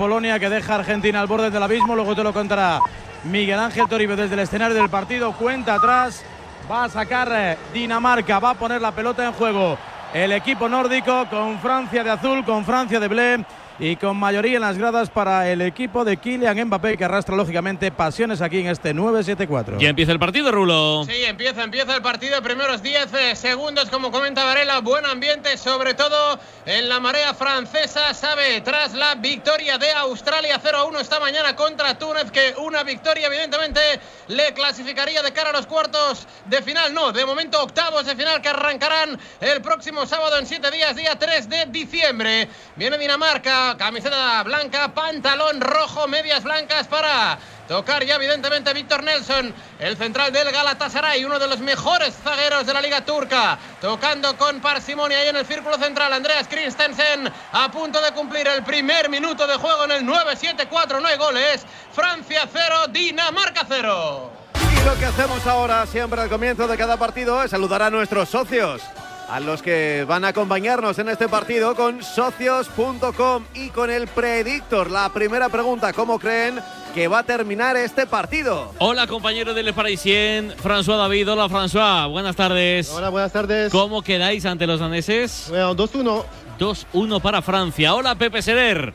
Polonia que deja a Argentina al borde del abismo. Luego te lo contará Miguel Ángel Toribio desde el escenario del partido. Cuenta atrás. Va a sacar eh, Dinamarca. Va a poner la pelota en juego. El equipo nórdico con Francia de azul, con Francia de blé y con mayoría en las gradas para el equipo de Kylian Mbappé que arrastra lógicamente pasiones aquí en este 9-7-4. Ya empieza el partido, Rulo. Sí, empieza, empieza el partido. Primeros 10 eh, segundos, como comenta Varela, buen ambiente, sobre todo en la marea francesa. Sabe, tras la victoria de Australia 0-1 esta mañana contra Túnez, que una victoria evidentemente le clasificaría de cara a los cuartos de final. No, de momento octavos de final que arrancarán el próximo sábado en 7 días, día 3 de diciembre. Viene Dinamarca camiseta blanca, pantalón rojo, medias blancas para tocar ya evidentemente Víctor Nelson, el central del Galatasaray, uno de los mejores zagueros de la liga turca, tocando con parsimonia ahí en el círculo central, Andreas Christensen a punto de cumplir el primer minuto de juego en el 9-7-4, no hay goles, Francia 0, Dinamarca 0. Y lo que hacemos ahora, siempre al comienzo de cada partido, es saludar a nuestros socios a los que van a acompañarnos en este partido con socios.com y con el Predictor. La primera pregunta, ¿cómo creen que va a terminar este partido? Hola compañero del Parisien, François David. Hola François, buenas tardes. Hola, buenas tardes. ¿Cómo quedáis ante los daneses? Bueno, 2-1. 2-1 para Francia. Hola Pepe Serer.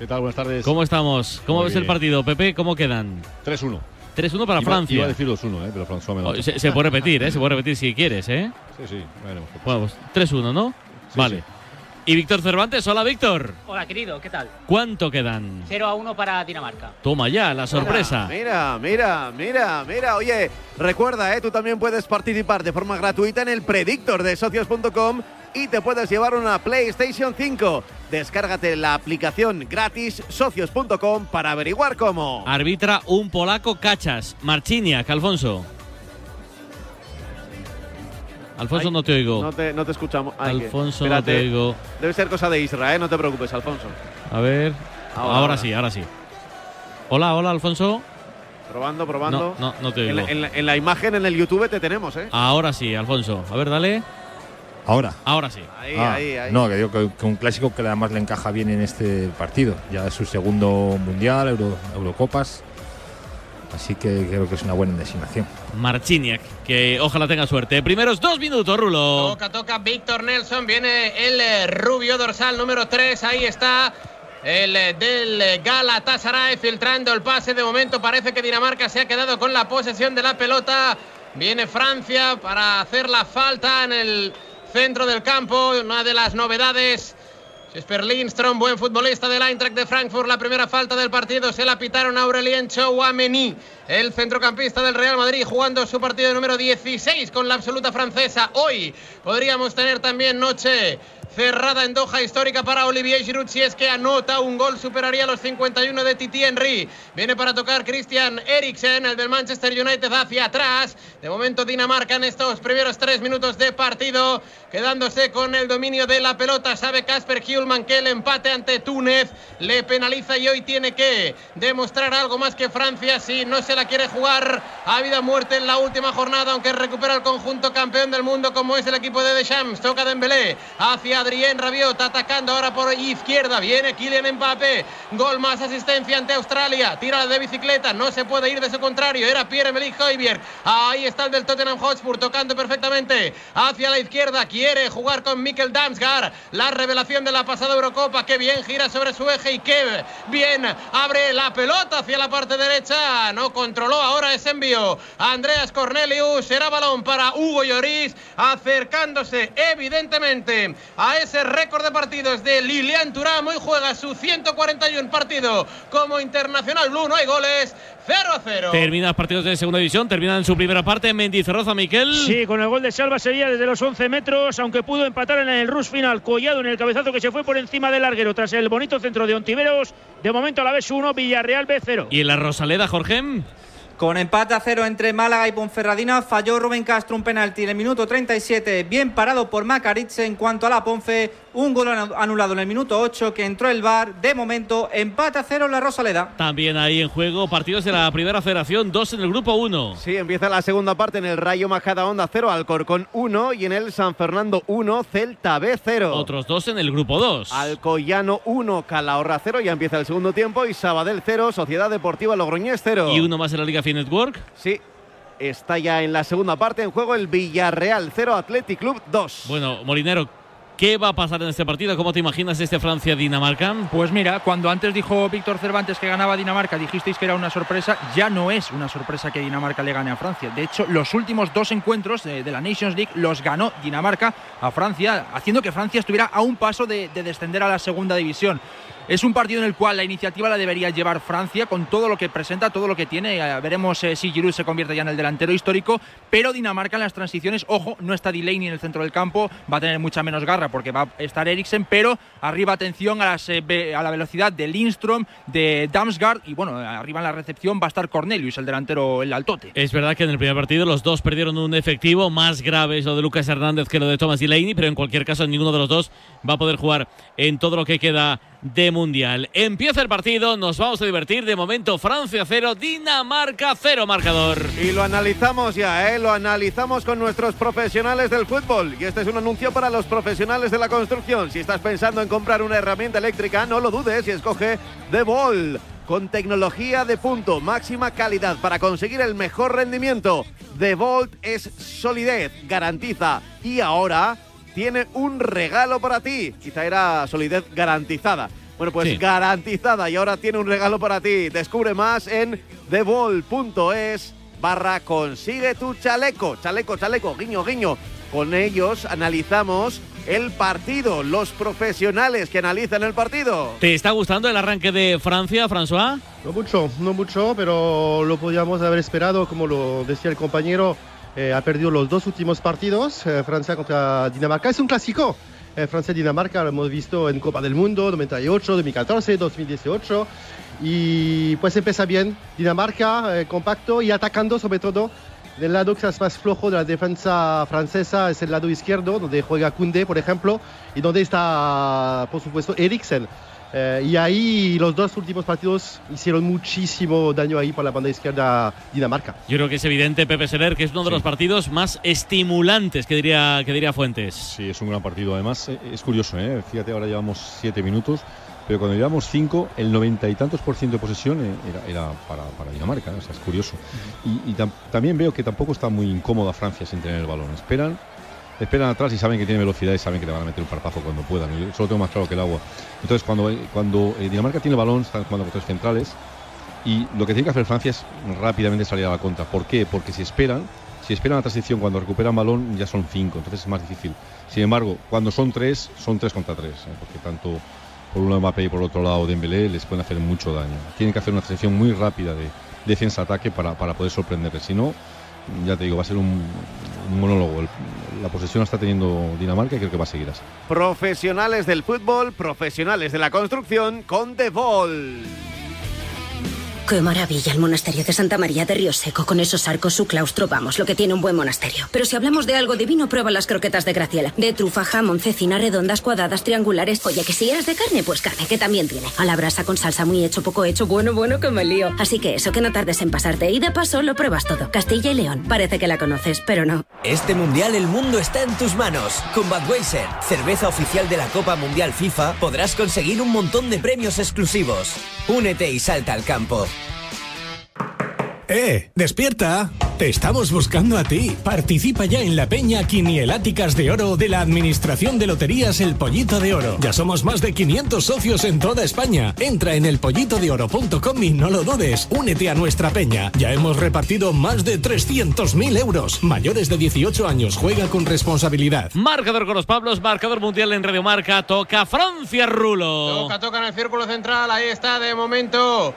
¿Qué tal? Buenas tardes. ¿Cómo estamos? ¿Cómo Muy ves el partido, Pepe? ¿Cómo quedan? 3-1. 3-1 para Iba- Francia. Iba a decir 2-1, ¿eh? pero François me lo Oh, se, se puede repetir, ¿eh? Se puede repetir si quieres, ¿eh? Sí, sí. veremos. Bueno, pues 3-1, ¿no? Sí, vale. sí. Y Víctor Cervantes, hola Víctor. Hola, querido, ¿qué tal? ¿Cuánto quedan? 0 a 1 para Dinamarca. Toma ya, la sorpresa. Mira, mira, mira, mira. Oye, recuerda, ¿eh? tú también puedes participar de forma gratuita en el Predictor de socios.com y te puedes llevar una PlayStation 5. Descárgate la aplicación gratis socios.com para averiguar cómo. Arbitra un polaco cachas. Marciniak, Alfonso. Alfonso, Ay, no te oigo. No te, no te escuchamos. Ay, que- Alfonso, no te oigo. Debe ser cosa de Israel, no te preocupes, Alfonso. A ver. Ahora, sí, ahora sí. Hola, hola, Alfonso. Probando, probando. No, no, no te En oigo. la, en la- en la imagen en el YouTube te tenemos, ¿eh? Ahora sí, Alfonso. A ver, dale. Ahora. Ahora sí. Ahí, Ah, ahí, ahí. No, que digo que, que un clásico que además le encaja bien en este partido. Ya es su segundo mundial, Euro- Eurocopas. Así que creo que es una buena designación. Marciniak, que ojalá tenga suerte. Primeros dos minutos, Rulo. Toca, toca Víctor Nelson. Viene el eh, rubio dorsal número 3. Ahí está. El eh, del Galatasaray filtrando el pase. De momento parece que Dinamarca se ha quedado con la posesión de la pelota. Viene Francia para hacer la falta en el centro del campo. Una de las novedades. Jesper Lindström, buen futbolista del Eintracht de Frankfurt. La primera falta del partido se la pitaron a Aurelien Chouameni, el centrocampista del Real Madrid, jugando su partido número 16 con la absoluta francesa. Hoy podríamos tener también noche cerrada en Doha histórica para Olivier Giroud si es que anota un gol superaría los 51 de Titi Henry. Viene para tocar Christian Eriksen el del Manchester United hacia atrás. De momento Dinamarca en estos primeros tres minutos de partido quedándose con el dominio de la pelota. Sabe Casper Hjulman que el empate ante Túnez le penaliza y hoy tiene que demostrar algo más que Francia si no se la quiere jugar. A vida muerte en la última jornada aunque recupera el conjunto campeón del mundo como es el equipo de Deschamps. Toca Dembélé hacia Adrien Rabiot atacando ahora por izquierda. Viene Kylian Mbappé. Gol más asistencia ante Australia. Tira de bicicleta. No se puede ir de su contrario. Era Pierre-Emerick Højbjerg ahí está el del Tottenham Hotspur tocando perfectamente hacia la izquierda. Quiere jugar con Mikkel Damsgaard. La revelación de la pasada Eurocopa. Que bien gira sobre su eje y que bien abre la pelota hacia la parte derecha. No controló ahora ese envío. Andreas Cornelius. Será balón para Hugo Lloris acercándose evidentemente a ese récord de partidos de Lilian Thuram hoy juega su 141 partido como internacional blue no hay goles 0 a 0 Termina los partidos de segunda división, terminan su primera parte. Mendizorroza, Miquel. Sí, con el gol de Salva sería desde los 11 metros, aunque pudo empatar en el rush final. Collado en el cabezazo que se fue por encima del larguero tras el bonito centro de Ontiveros. De momento a la vez 1, Villarreal B 0. Y en la Rosaleda, Jorge. Con empate a cero entre Málaga y Ponferradina, falló Rubén Castro un penalti en el minuto 37, bien parado por Macaritze. En cuanto a la Ponfe, un gol anulado en el minuto 8 que entró el VAR. De momento, empate a cero la Rosaleda. También ahí en juego partidos de la primera federación, dos en el grupo 1. Sí, empieza la segunda parte en el Rayo Majada Onda 0, Alcorcón 1 y en el San Fernando 1, Celta B 0. Otros dos en el grupo 2. Alcoyano 1, Calahorra 0, ya empieza el segundo tiempo y Sabadell 0, Sociedad Deportiva Logroñés 0. Y uno más en la Liga Fi Network. Sí, está ya en la segunda parte en juego el Villarreal 0, Athletic Club 2. Bueno, Molinero, ¿Qué va a pasar en este partido? ¿Cómo te imaginas este Francia-Dinamarca? Pues mira, cuando antes dijo Víctor Cervantes que ganaba Dinamarca, dijisteis que era una sorpresa, ya no es una sorpresa que Dinamarca le gane a Francia. De hecho, los últimos dos encuentros de, la Nations League los ganó Dinamarca a Francia, haciendo que Francia estuviera a un paso de descender a la segunda división. Es un partido en el cual la iniciativa la debería llevar Francia con todo lo que presenta, todo lo que tiene. Eh, veremos eh, si Giroud se convierte ya en el delantero histórico, pero Dinamarca en las transiciones, ojo, no está Delaney en el centro del campo, va a tener mucha menos garra porque va a estar Eriksen, pero arriba atención a, eh, a la velocidad de Lindstrom, de Damsgaard y bueno, arriba en la recepción va a estar Cornelius, el delantero, el altote. Es verdad que en el primer partido los dos perdieron un efectivo, más grave es lo de Lucas Hernández que lo de Thomas Delaney, pero en cualquier caso ninguno de los dos va a poder jugar en todo lo que queda de Mundial. Empieza el partido, nos vamos a divertir. De momento, Francia 0, Dinamarca 0 marcador. Y lo analizamos ya, ¿eh? Lo analizamos con nuestros profesionales del fútbol. Y este es un anuncio para los profesionales de la construcción. Si estás pensando en comprar una herramienta eléctrica, no lo dudes y escoge The Ball. Con tecnología de punto, máxima calidad para conseguir el mejor rendimiento. The Volt es solidez, garantiza y ahora tiene un regalo para ti. Quizá era solidez garantizada. Bueno, pues garantizada y ahora tiene un regalo para ti. Descubre más en theball.es barra consigue tu chaleco. Chaleco, chaleco, guiño, guiño. Con ellos analizamos el partido, los profesionales que analizan el partido. ¿Te está gustando el arranque de Francia, François? No mucho, no mucho, pero lo podíamos haber esperado, como lo decía el compañero eh, ha perdido los dos últimos partidos, eh, Francia contra Dinamarca. Es un clásico. Eh, Francia-Dinamarca lo hemos visto en Copa del Mundo 98, 2014, 2018. Y pues empieza bien Dinamarca, compacto y atacando sobre todo. Del lado que es más flojo de la defensa francesa es el lado izquierdo, donde juega Kunde, por ejemplo, y donde está, por supuesto, Eriksen. Eh, y ahí los dos últimos partidos hicieron muchísimo daño ahí por la banda izquierda Dinamarca. Yo creo que es evidente, Pepe Seler, que es uno de los partidos más estimulantes que diría, que diría Fuentes. Sí, es un gran partido. Además, eh, es curioso, ¿eh? fíjate, ahora llevamos siete minutos, pero cuando llevamos cinco, el noventa y tantos por ciento de posesión eh, era, para, Dinamarca. O sea, es curioso. Y, también veo que tampoco está muy incómoda Francia sin tener el balón. Esperan esperan atrás y saben que tiene velocidad y saben que le van a meter un parpazo cuando puedan. Yo solo tengo más claro que el agua. Entonces, cuando, cuando eh, Dinamarca tiene el balón, están jugando con tres centrales y lo que tiene que hacer Francia es rápidamente salir a la contra. ¿Por qué? Porque si esperan, si esperan la transición cuando recuperan balón, ya son cinco, entonces es más difícil. Sin embargo, cuando son tres, son tres contra tres, ¿eh? porque tanto por un lado Mbappé y por otro lado Dembélé les pueden hacer mucho daño. Tienen que hacer una transición muy rápida de defensa-ataque para, para poder sorprenderles. Si no, ya te digo, va a ser un, monólogo. La posesión está teniendo Dinamarca y creo que va a seguir así. Profesionales del fútbol, profesionales de la construcción con The Ball. Qué maravilla el monasterio de Santa María de Río Seco, con esos arcos, su claustro, vamos, lo que tiene un buen monasterio. Pero si hablamos de algo divino, prueba las croquetas de Graciela. De trufa, jamón, cecina, redondas, cuadradas, triangulares. Oye, que si eres de carne, pues carne, que también tiene. A la brasa con salsa muy hecho, poco hecho, bueno, bueno, que me lío. Así que eso, que no tardes en pasarte y de paso lo pruebas todo. Castilla y León, parece que la conoces, pero no. Este mundial el mundo está en tus manos. Con Budweiser, cerveza oficial de la Copa Mundial FIFA, podrás conseguir un montón de premios exclusivos. Únete y salta al campo. ¡Eh! ¡Despierta! Te estamos buscando a ti. Participa ya en la Peña Quinieláticas de Oro de la Administración de Loterías El Pollito de Oro. Ya somos más de 500 socios en toda España. Entra en elpollitodeoro.com y no lo dudes. Únete a nuestra peña. Ya hemos repartido más de 300.000 euros. Mayores de 18 años. Juega con responsabilidad. Marcador con los Pablos. Marcador mundial en Radio Marca. Toca Francia Rulo. Toca, toca en el círculo central. Ahí está de momento.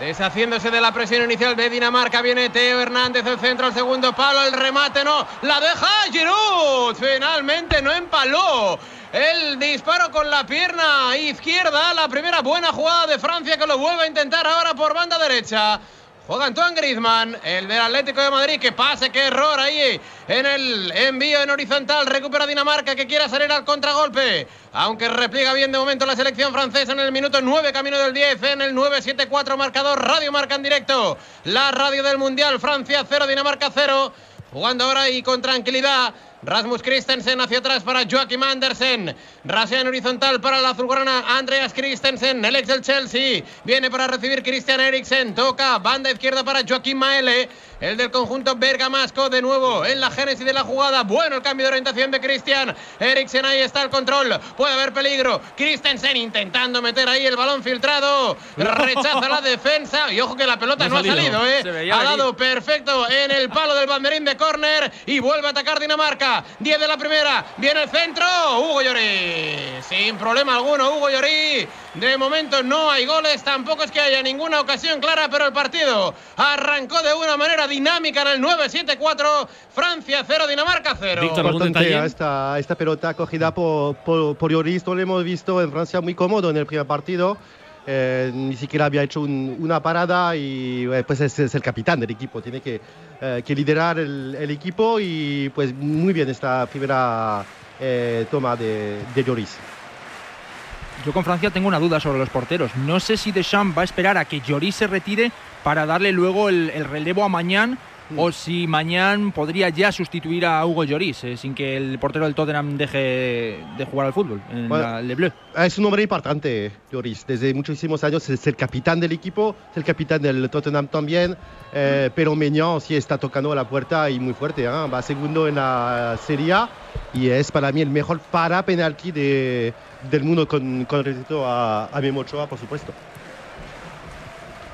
Deshaciéndose de la presión inicial de Dinamarca, viene Teo Hernández, el centro, el segundo palo, el remate no, la deja Giroud, finalmente no empaló. El disparo con la pierna izquierda, la primera buena jugada de Francia que lo vuelve a intentar ahora por banda derecha. Juega Antoine Griezmann, el del Atlético de Madrid. Que pase, qué error ahí en el envío en horizontal. Recupera Dinamarca que quiere salir al contragolpe. Aunque repliega bien de momento la selección francesa en el minuto 9, camino del 10, en el 9-7-4 marcador. Radio marca en directo. La radio del Mundial. Francia 0, Dinamarca 0. Jugando ahora y con tranquilidad. Rasmus Christensen hacia atrás para Joachim Andersen. Rasea en horizontal para la azulgrana Andreas Christensen, el ex del Chelsea. Viene para recibir Christian Eriksen. Toca banda izquierda para Joaquín Maele. El del conjunto bergamasco de nuevo en la génesis de la jugada. Bueno el cambio de orientación de Christian Eriksen. Ahí está el control. Puede haber peligro. Christensen intentando meter ahí el balón filtrado. Rechaza la defensa. Y ojo que la pelota no, ha salido, ¿eh? Ha dado perfecto en el palo del banderín de córner. Y vuelve a atacar Dinamarca. 10 de la primera. Viene el centro. Hugo Lloris. Sin problema alguno, Hugo Lloris. De momento no hay goles. Tampoco es que haya ninguna ocasión clara, pero el partido arrancó de una manera dinámica en el 9-7-4. Francia 0, Dinamarca 0. Importante esta, esta pelota cogida por, por, por Lloris. Lo hemos visto en Francia muy cómodo en el primer partido. Eh, ni siquiera había hecho un, una parada y eh, pues es, el capitán del equipo, tiene que, eh, liderar el, equipo y pues muy bien esta primera toma de, de Lloris. Yo con Francia tengo una duda sobre los porteros. No sé si Deschamps va a esperar a que Lloris se retire para darle luego el, el relevo a Mañán o si mañana podría ya sustituir a Hugo Lloris eh, sin que el portero del Tottenham deje de jugar al fútbol en Bueno, la Le Bleu. Es un hombre importante, Lloris. Desde muchísimos años es el capitán del equipo, es el capitán del Tottenham también. eh, pero Meñón sí está tocando la puerta y muy fuerte. ¿eh? Va segundo en la Serie A y es para mí el mejor para penalti de, del mundo con, con respecto a, a Memo Ochoa, por supuesto.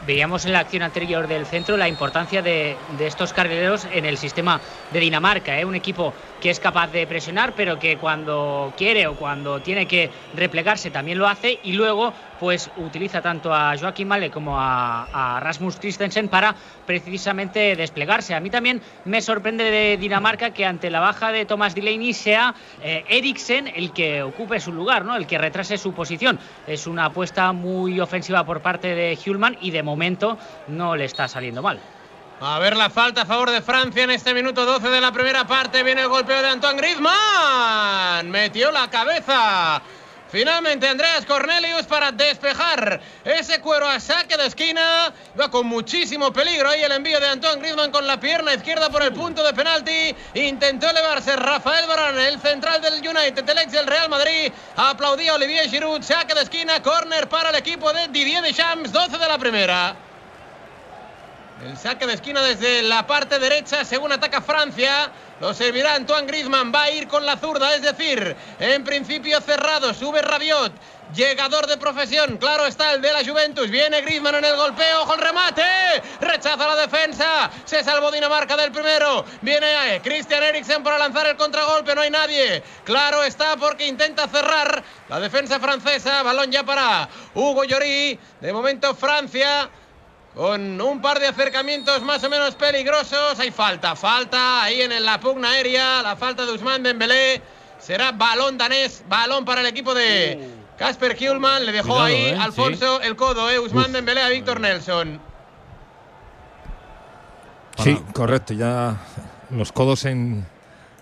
Veíamos en la acción anterior del centro la importancia de, estos carrileros en el sistema de Dinamarca. ¿eh? Un equipo que es capaz de presionar, pero que cuando quiere o cuando tiene que replegarse también lo hace y luego pues utiliza tanto a Joaquín Male como a, Rasmus Christensen para precisamente desplegarse. A mí también me sorprende de Dinamarca que ante la baja de Thomas Delaney sea eh, Eriksen el que ocupe su lugar, ¿no? el que retrase su posición. Es una apuesta muy ofensiva por parte de Hulman y de momento no le está saliendo mal. A ver la falta a favor de Francia en este minuto 12 de la primera parte. Viene el golpeo de Antoine Griezmann. Metió la cabeza. Finalmente Andreas Cornelius para despejar ese cuero a saque de esquina. Va con muchísimo peligro ahí el envío de Antoine Griezmann con la pierna izquierda por el punto de penalti. Intentó elevarse Rafael Varane, el central del United, el ex del Real Madrid. Aplaudía Olivier Giroud, saque de esquina, córner para el equipo de Didier Deschamps, 12 de la primera. El saque de esquina desde la parte derecha, según ataca Francia. Lo servirá Antoine Griezmann. Va a ir con la zurda, es decir, en principio cerrado. Sube Rabiot. Llegador de profesión, claro está el de la Juventus. Viene Griezmann en el golpeo, ojo el remate. Rechaza la defensa. Se salvó Dinamarca del primero. Viene Christian Eriksen para lanzar el contragolpe. No hay nadie. Claro está porque intenta cerrar la defensa francesa. Balón ya para Hugo Lloris. De momento Francia con un par de acercamientos más o menos peligrosos. Hay falta, falta ahí en la pugna aérea, la falta de Usman Dembélé. Será balón danés, balón para el equipo de Casper Hulman. Le dejó Cuidado, ahí eh, Alfonso el codo, eh, Usman Uf. Dembélé a Víctor Nelson. Sí, correcto. Ya los codos en,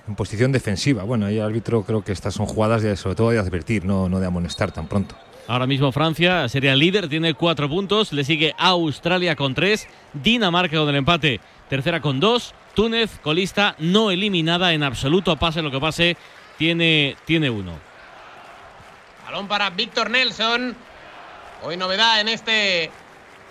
en posición defensiva. Bueno, ahí el árbitro creo que estas son jugadas de, sobre todo de advertir, no, no de amonestar tan pronto. Ahora mismo Francia sería líder, tiene cuatro puntos. Le sigue Australia con tres. Dinamarca con el empate, tercera con dos. Túnez, colista, no eliminada en absoluto, pase lo que pase, tiene, tiene uno. Balón para Víctor Nelson. Hoy novedad en este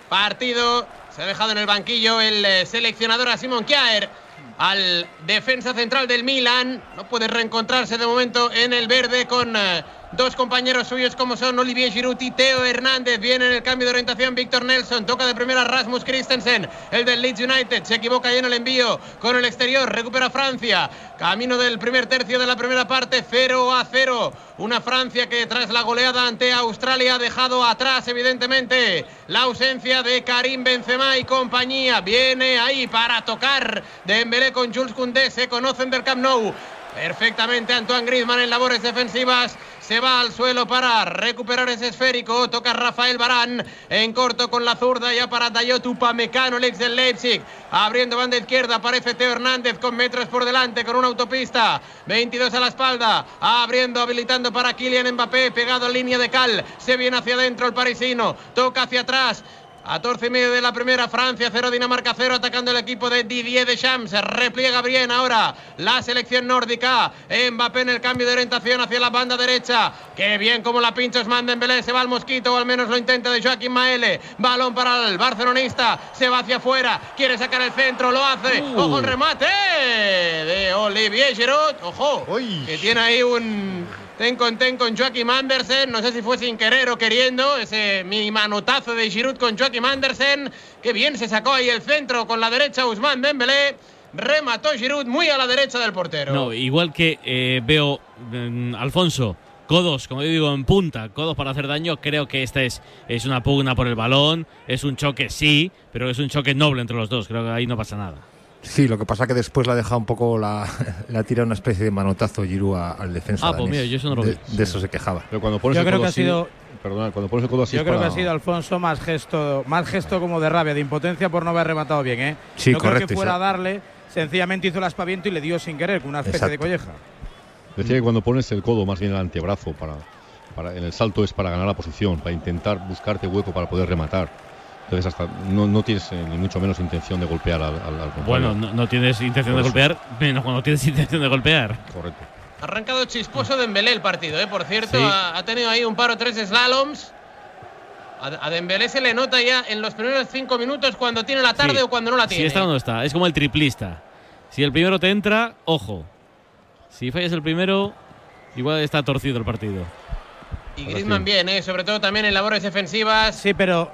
partido. Se ha dejado en el banquillo el eh, seleccionador a Simon Kjaer. Al defensa central del Milan. No puede reencontrarse de momento en el verde con eh, dos compañeros suyos como son Olivier Giroud y Teo Hernández. Viene en el cambio de orientación Víctor Nelson. Toca de primera Rasmus Christensen. El del Leeds United. Se equivoca ahí en el envío con el exterior. Recupera Francia. Camino del primer tercio de la primera parte. 0 a 0. Una Francia que tras la goleada ante Australia ha dejado atrás evidentemente la ausencia de Karim Benzema y compañía. Viene ahí para tocar Dembélé con Jules Koundé. Se conocen del Camp Nou. Perfectamente Antoine Griezmann en labores defensivas. Se va al suelo para recuperar ese esférico. Toca Rafael Barán en corto con la zurda ya para Dayot Upamecano, el del Leipzig. Abriendo banda izquierda aparece Teo Hernández con metros por delante con una autopista. 22 a la espalda. Abriendo, habilitando para Kylian Mbappé. Pegado en línea de cal. Se viene hacia adentro el parisino. Toca hacia atrás. A 14 y medio de la primera, Francia 0, Dinamarca 0, atacando el equipo de Didier Deschamps. Se repliega bien ahora la selección nórdica. Mbappé en el cambio de orientación hacia la banda derecha. Qué bien como la pincha Osman Dembélé. Se va al mosquito, o al menos lo intenta de Joaquín Maele. Balón para el barcelonista. Se va hacia afuera. Quiere sacar el centro, lo hace. Ojo el remate de Olivier Giroud. Ojo, que tiene ahí un ten con ten con Joaquim Andersen. No sé si fue sin querer o queriendo. Ese mi manotazo de Giroud con Joaquim Andersen. Qué bien se sacó ahí el centro con la derecha Usman Dembélé. Remató Giroud muy a la derecha del portero. No, igual que eh, veo mm, Alfonso. Codos, como yo digo, en punta, codos para hacer daño. Creo que esta es, es una pugna por el balón. Es un choque, sí, pero es un choque noble entre los dos. Creo que ahí no pasa nada. Sí, lo que pasa que después la ha dejado un poco, la, la tira una especie de manotazo Giroud al defensa. Ah, pues mira, yo eso no lo de, vi. de eso se quejaba. Pero cuando pones Yo el creo codo que ha sido- Perdona, cuando pones el codo así Yo es creo que ha sido Alfonso más gesto, más gesto como de rabia, de impotencia por no haber rematado bien, ¿eh? Sí, no creo correcto, que fuera a darle, sencillamente hizo el aspaviento y le dio sin querer, con una especie de colleja. Decía que cuando pones el codo más bien en el antebrazo para, para en el salto es para ganar la posición, para intentar buscarte hueco para poder rematar. Entonces hasta no, no tienes eh, ni mucho menos intención de golpear al, al. Bueno, no, no tienes intención de Por eso. golpear, menos cuando tienes intención de golpear. Correcto. Ha arrancado chisposo Dembélé el partido, ¿eh? por cierto. Sí. Ha, ha tenido ahí un par o tres slaloms. A, a Dembélé se le nota ya en los primeros cinco minutos cuando tiene la tarde Sí. o cuando no la Si tiene. está o no está, es como el triplista. Si el primero te entra, ojo. Si fallas el primero, igual está torcido el partido. Y Griezmann bien, ¿eh? sobre todo también en labores defensivas. Sí, pero,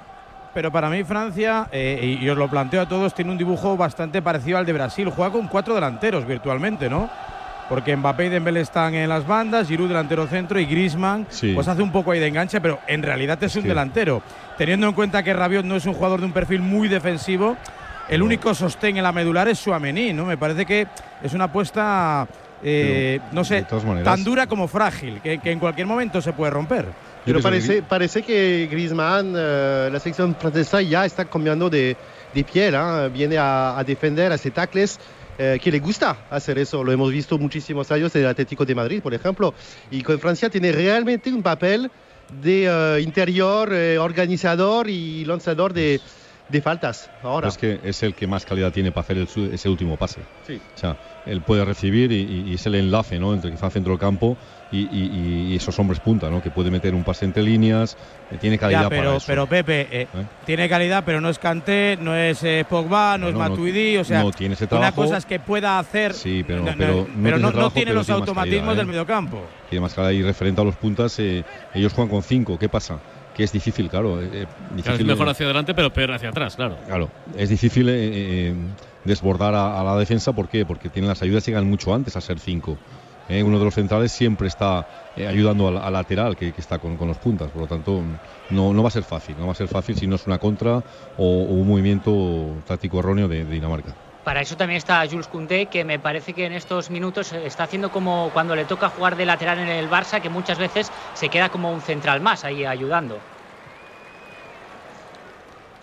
pero para mí Francia, eh, y os lo planteo a todos, tiene un dibujo bastante parecido al de Brasil. Juega con cuatro delanteros virtualmente, ¿no? Porque Mbappé y Dembélé están en las bandas, Giroud delantero centro y Griezmann Sí. pues hace un poco ahí de enganche, pero en realidad es un delantero. Teniendo en cuenta que Rabiot no es un jugador de un perfil muy defensivo, el único sostén en la medular es Suamení, ¿no? Me parece que es una apuesta, eh, no sé, maneras- tan dura como frágil, que, que en cualquier momento se puede romper. Pero parece, parece que Griezmann, eh, la selección francesa ya está cambiando de, de piel, ¿ah? viene a, a defender, a hacer tackles, eh, que le gusta hacer eso. Lo hemos visto muchísimos años en el Atlético de Madrid, por ejemplo. Y con Francia tiene realmente un papel de eh, interior, eh, organizador y lanzador de, de faltas. Ahora. Es que es el que más calidad tiene para hacer el ese último pase. Sí. O sea, él puede recibir y, y- y es el enlace ¿no? entre quizá centro del campo y, y- y esos hombres punta, ¿no? que puede meter un pase entre líneas, eh, tiene calidad Ya, pero, para eso. pero Pepe, eh, tiene calidad, pero no es Kanté, no es eh, Pogba, no, No, es no- Matuidi, o sea, no tiene ese una cosa es que pueda hacer, Sí, pero, no, no, pero, no pero tiene no, ese trabajo, tiene pero los tiene automatismos calidad, del ¿eh? mediocampo. Tiene más calidad y referente a los puntas, eh, ellos juegan con cinco. ¿Qué pasa? Que es difícil, claro. eh, eh, es mejor eh, hacia adelante, pero peor hacia atrás, claro. Claro, es difícil eh, eh, desbordar a, a la defensa. ¿Por qué? Porque tienen las ayudas llegan mucho antes a ser cinco. Eh, uno de los centrales siempre está eh, ayudando al, al lateral que, está con, con los puntas. Por lo tanto, no, no va a ser fácil. No va a ser fácil si no es una contra o, un movimiento táctico erróneo de, de Dinamarca. Para eso también está Jules Koundé, que me parece que en estos minutos está haciendo como cuando le toca jugar de lateral en el Barça, que muchas veces se queda como un central más ahí ayudando.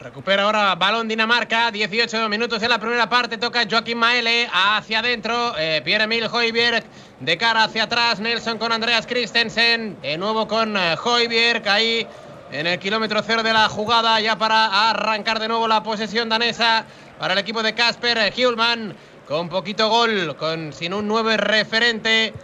Recupera ahora balón Dinamarca, 18 minutos en la primera parte, toca Joaquín Maele hacia adentro, eh, Pierre-Emil Højbjerg de cara hacia atrás, Nelson con Andreas Christensen, de nuevo con eh, Højbjerg ahí en el kilómetro cero de la jugada, ya para arrancar de nuevo la posesión danesa para el equipo de Casper Hjulman, con poquito gol, con sin un 9 referente.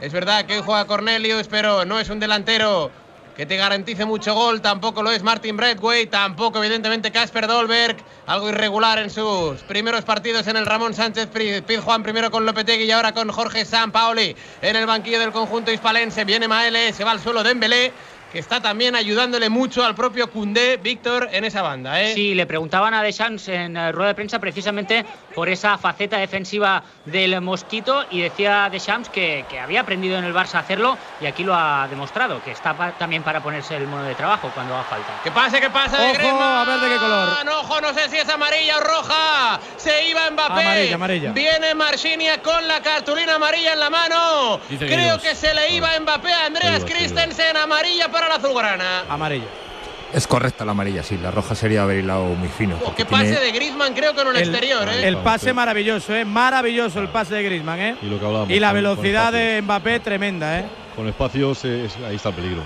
Es verdad que juega Cornelius, pero no es un delantero que te garantice mucho gol. Tampoco lo es Martin Bradway, tampoco evidentemente Casper Dolberg. Algo irregular en sus primeros partidos en el Ramón Sánchez Pizjuán, primero con Lopetegui y ahora con Jorge Sampaoli en el banquillo del conjunto hispalense. Viene Maele, se va al suelo Dembélé. Que está también ayudándole mucho al propio Cundé, Víctor, en esa banda. ¿eh? Sí, le preguntaban a Deschamps en eh, rueda de prensa precisamente por esa faceta defensiva del Mosquito y decía Deschamps que, que había aprendido en el Barça a hacerlo y aquí lo ha demostrado, que está pa- también para ponerse el mono de trabajo cuando haga falta. Que pase, que pase de a ver de qué color. Ojo, no sé si es amarilla o roja. Se iba Mbappé. Amarilla, amarilla. Viene Marchinia con la cartulina amarilla en la mano. Dice que Creo dos. que se le iba Mbappé a Andreas. Christensen. Amarilla para la azulgrana. Amarilla. Es correcta la amarilla, sí. La roja sería haber hilado muy fino. Oh, porque qué pase tiene- de Griezmann, creo que en un El, exterior, ¿eh? el pase maravilloso, ¿eh? Maravilloso el pase de Griezmann, ¿eh? Y lo que hablábamos, Y la velocidad de Mbappé tremenda, ¿eh? Con espacios, eh, es- ahí está el peligro.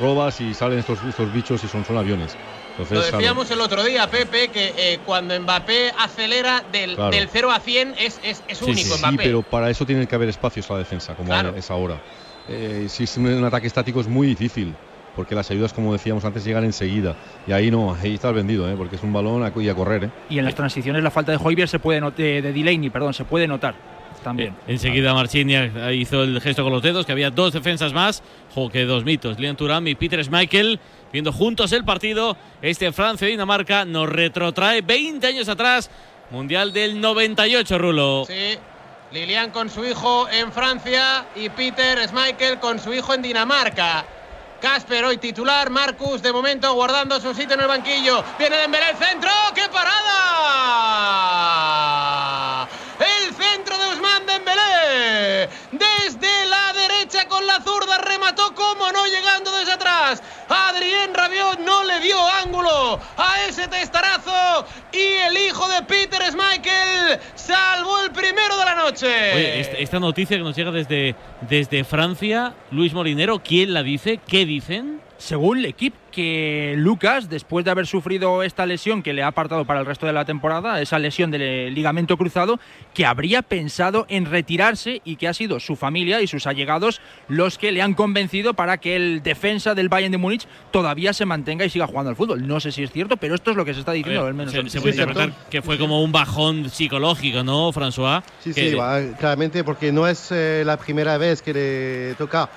Robas y salen estos, estos bichos y son, son aviones. Entonces, Lo decíamos el otro día, Pepe, que eh, cuando Mbappé acelera del, Claro. del 0 a 100 es, es, es único Sí, Mbappé. pero para eso tiene que haber espacios a la defensa, como Claro. es ahora. Eh, si es un, un ataque estático es muy difícil, porque las ayudas, como decíamos antes, llegan enseguida. Y ahí no, ahí está el vendido, ¿eh? porque es un balón a, y a correr. ¿eh? Y en las transiciones la falta de Hoybier se puede eh, de Delaney, perdón, se puede notar también. Enseguida Marchinia hizo el gesto con los dedos, que había dos defensas más. Jo, que dos mitos. Lian Thuram y Peter Schmeichel viendo juntos el partido. Este Francia-Dinamarca nos retrotrae 20 años atrás. Mundial del 98, Rulo. Sí. Lilian con su hijo en Francia y Peter Schmeichel con su hijo en Dinamarca. Casper hoy titular, Marcus de momento guardando su sitio en el banquillo. Viene Dembélé el centro, ¡qué parada! El centro de Usman Dembélé. Desde la derecha con la zurda remató como no llegando desde atrás. Adrien Rabiot no le dio ángulo a ese testarazo y el hijo de Peter Schmeichel salvó el Oye, esta, esta noticia que nos llega desde, desde Francia, Luis Molinero, ¿quién la dice? ¿Qué dicen? Según el equipo, que Lucas, después de haber sufrido esta lesión que le ha apartado para el resto de la temporada, esa lesión del eh, ligamento cruzado, que habría pensado en retirarse y que ha sido su familia y sus allegados los que le han convencido para que el defensa del Bayern de Múnich todavía se mantenga y siga jugando al fútbol. No sé si es cierto, pero esto es lo que se está diciendo, al menos. se, se puede interpretar que fue como un bajón psicológico, ¿no, François? Sí, Que- sí, va, claramente porque no es eh, la primera vez que le toca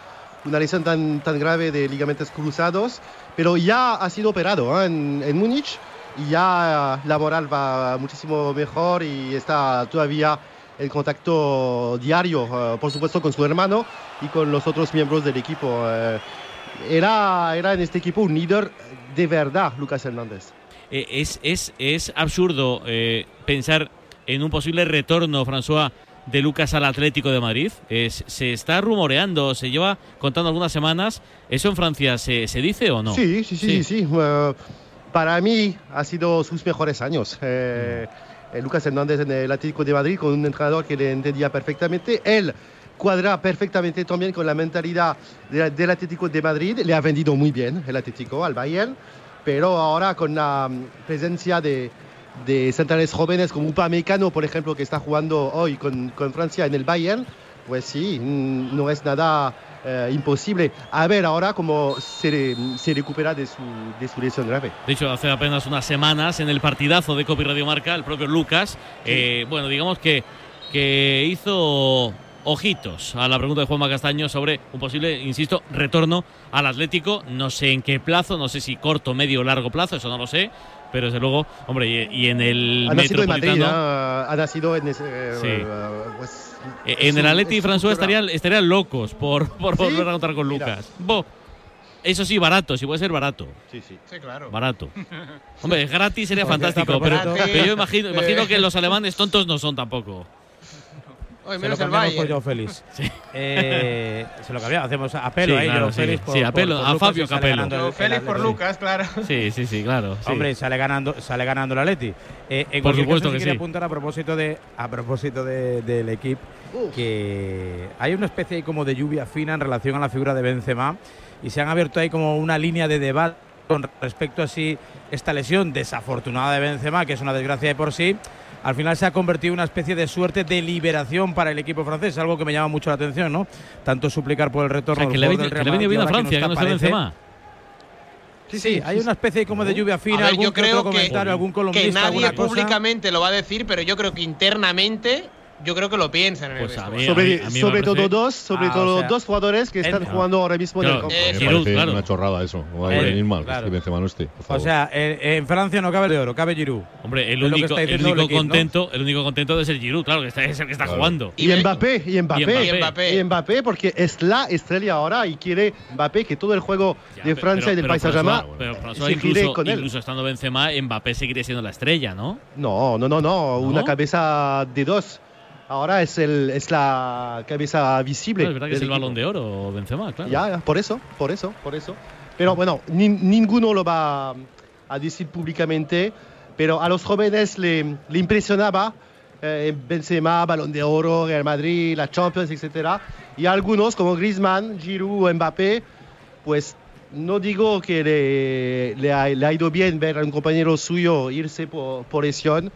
una lesión tan, tan grave de ligamentos cruzados, pero ya ha sido operado ¿eh? en, en Múnich y ya la moral va muchísimo mejor y está todavía en contacto diario, eh, por supuesto, con su hermano y con los otros miembros del equipo. eh. era, era en este equipo un líder de verdad, Lucas Hernández. Eh, es, es, es absurdo eh, pensar en un posible retorno, François, de Lucas al Atlético de Madrid. Es- se está rumoreando, se lleva contando algunas semanas. ¿Eso en Francia se, se dice o no? Sí, sí, sí, sí. sí. Eh, para mí ha sido sus mejores años. Eh, eh, Lucas Hernández en el Atlético de Madrid con un entrenador que le entendía perfectamente. Él cuadra perfectamente también con la mentalidad de- del Atlético de Madrid. Le ha vendido muy bien el Atlético al Bayern, pero ahora con la mm, presencia de, de centrales jóvenes como Upamecano, por ejemplo, que está jugando hoy con, con Francia en el Bayern, pues sí, mm, no es nada eh, imposible. A ver ahora cómo se, se recupera de su, de su lesión grave. De hecho, hace apenas unas semanas, en el partidazo de Copi Radio Marca, el propio Lucas, eh, bueno, digamos que, que hizo ojitos a la pregunta de Juanma Castaño sobre un posible, insisto, retorno al Atlético. No sé en qué plazo, no sé si corto, medio o largo plazo, eso no lo sé. Pero desde luego, hombre, y, y en el Ha nacido en Madrid, Metropolitano. ha nacido en ese, eh, Sí. eh, pues, es En el Atleti un François estarían, estarían locos por, por ¿Sí? volver a contar con. Lucas. Bo. Eso sí, barato, sí puede ser barato. Sí, sí. Sí, claro. Barato. Hombre, gratis sería fantástico, pero, pero yo imagino, imagino que los alemanes tontos no son tampoco. Hoy Se lo cambiamos por. Joao Félix. Eh, se lo cambiamos, hacemos apelo Sí, ahí, claro, Joao sí. Félix por, Sí, apelo, por- por a Lucas Fabio Capello. Joao Félix por. Lucas, claro. Sí, sí, sí, claro. sí. Hombre, sale ganando, sale ganando el Atleti. Eh, en Por cualquier supuesto caso, sí que quería sí. apuntar a propósito de a propósito de- del equipo que hay una especie ahí como de lluvia fina en relación a la figura de Benzema y se han abierto ahí como una línea de debate con respecto a si esta lesión desafortunada de Benzema, que es una desgracia de por sí, al final se ha convertido en una especie de suerte de liberación para el equipo francés, algo que me llama mucho la atención, ¿no? Tanto suplicar por el O retorno sea, que le, jugador viene- del que le Real viene bien a Francia, que no. Sí, sí, hay una especie como de lluvia fina, ver, algún yo creo otro que, comentario, algún que nadie cosa. públicamente lo va a decir, pero yo creo que internamente yo creo que lo piensan en el Pues a mí- Sobre, a mí sobre todo dos, sobre Ah, todo o sea, dos jugadores que están el- jugando ahora mismo en el Claro, campo. Eh, Me Giroud, parece claro. una chorrada eso. No va a Eh, venir mal, claro. que Benzema no esté, por O sea, en, en Francia no cabe de oro, cabe Giroud. Hombre, el único, el único contento, el único contento de ser Giroud, claro, que está, es el que está Claro. jugando. Y Mbappé, y Mbappé, Y Y Mbappé. y Mbappé, porque es la estrella ahora y quiere Mbappé que todo el juego Ya, de Francia pero- y del País Saint-Germain incluso estando Benzema, Mbappé seguiría siendo la estrella, ¿no? No, no, no, no, una cabeza de dos. Ahora es, el, es la cabeza visible. Claro, es verdad que es el equipo. balón de oro, Benzema, claro. Ya, por eso, por eso, por eso. Pero bueno, ni- ninguno lo va a decir públicamente, pero a los jóvenes le, le impresionaba eh, Benzema, Balón de Oro, Real Madrid, la Champions, etc. Y algunos como Griezmann, Giroud o Mbappé, pues no digo que le, le ha, le ha ido bien ver a un compañero suyo irse por, por lesión,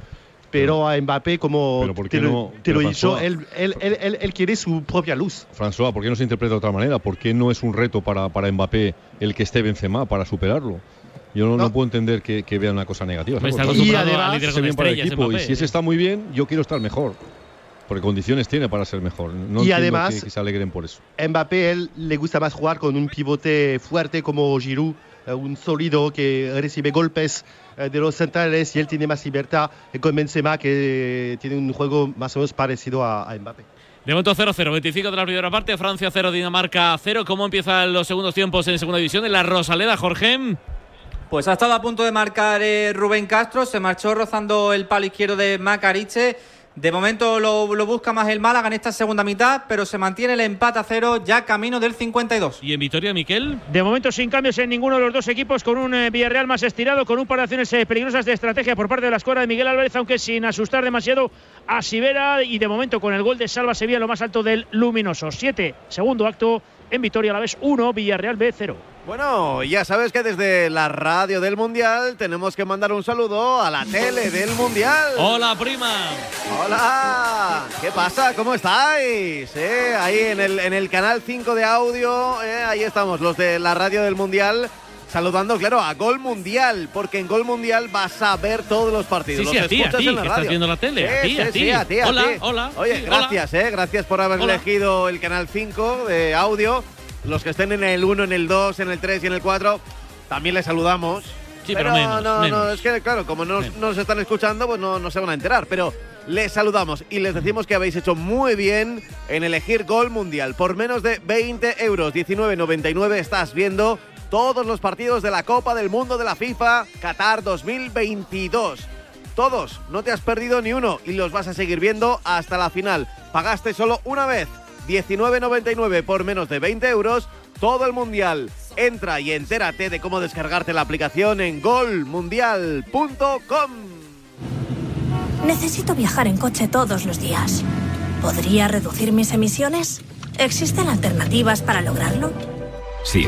pero a Mbappé, como Pero ¿por te, no? te lo François- él, él- él- él- él quiere su propia luz. François, ¿por qué no se interpreta de otra manera? ¿Por qué no es un reto para, para Mbappé el que esté Benzema para superarlo? Yo no, no puedo entender que, que vea una cosa negativa. ¿sabes? está Y a además- Hace con bien para el equipo. Y Mbappé. si ese está muy bien, yo quiero estar mejor. Porque condiciones tiene para ser mejor. No Y además- que, que se alegren por eso. Mbappé, él le gusta más jugar con un pivote fuerte como Giroud, eh, un sólido que recibe golpes de los centrales y él tiene más libertad eh, con Benzema que tiene un juego más o menos parecido a, a Mbappé. De momento 0-0, 25 de la primera parte, Francia 0, Dinamarca 0. ¿Cómo empiezan los segundos tiempos en segunda división? En la Rosaleda, Jorge. Pues ha estado a punto de marcar eh, Rubén Castro, se marchó rozando el palo izquierdo de Macariche. De momento lo, lo busca más el Málaga en esta segunda mitad, pero se mantiene el empate a cero ya camino del 52. ¿Y en Vitoria, Miquel? De momento sin cambios en ninguno de los dos equipos, con un eh, Villarreal más estirado, con un par de acciones eh, peligrosas de estrategia por parte de la escuadra de Miguel Álvarez, aunque sin asustar demasiado a Sivera y de momento con el gol de Salva Sevilla en lo más alto del luminoso. 7, segundo acto en Vitoria a la vez 1, Villarreal B 0. Bueno, ya sabes que desde la radio del Mundial tenemos que mandar un saludo a la tele del Mundial. Hola, prima. Hola, ¿qué pasa? ¿Cómo estáis? Eh, Ahí en el, en el canal 5 de audio, eh, ahí estamos, los de la radio del Mundial. Saludando, claro, a Gol Mundial, porque en Gol Mundial vas a ver todos los partidos. Sí, sí, los a ti, a escuchas ti, en la que estás viendo la tele, a Sí, a sí, ti. sí, a ti, a Hola, ti. hola, Oye, sí, hola. gracias, eh, gracias por haber Hola. elegido el canal 5 de audio. Los que estén en el 1, en el 2, en el 3 y en el 4, también les saludamos. Sí, pero menos, no, no, es que claro, como no nos, nos están escuchando, pues no, no se van a enterar. Pero les saludamos y les decimos que habéis hecho muy bien en elegir Gol Mundial. Por menos de 20 euros, 19.99, estás viendo todos los partidos de la Copa del Mundo de la FIFA Qatar 2022. Todos, no te has perdido ni uno y los vas a seguir viendo hasta la final. Pagaste solo una vez, 19.99 por menos de 20 euros, todo el Mundial. Entra y entérate de cómo descargarte la aplicación en golmundial.com. Necesito viajar en coche todos los días. ¿Podría reducir mis emisiones? ¿Existen alternativas para lograrlo? Sí,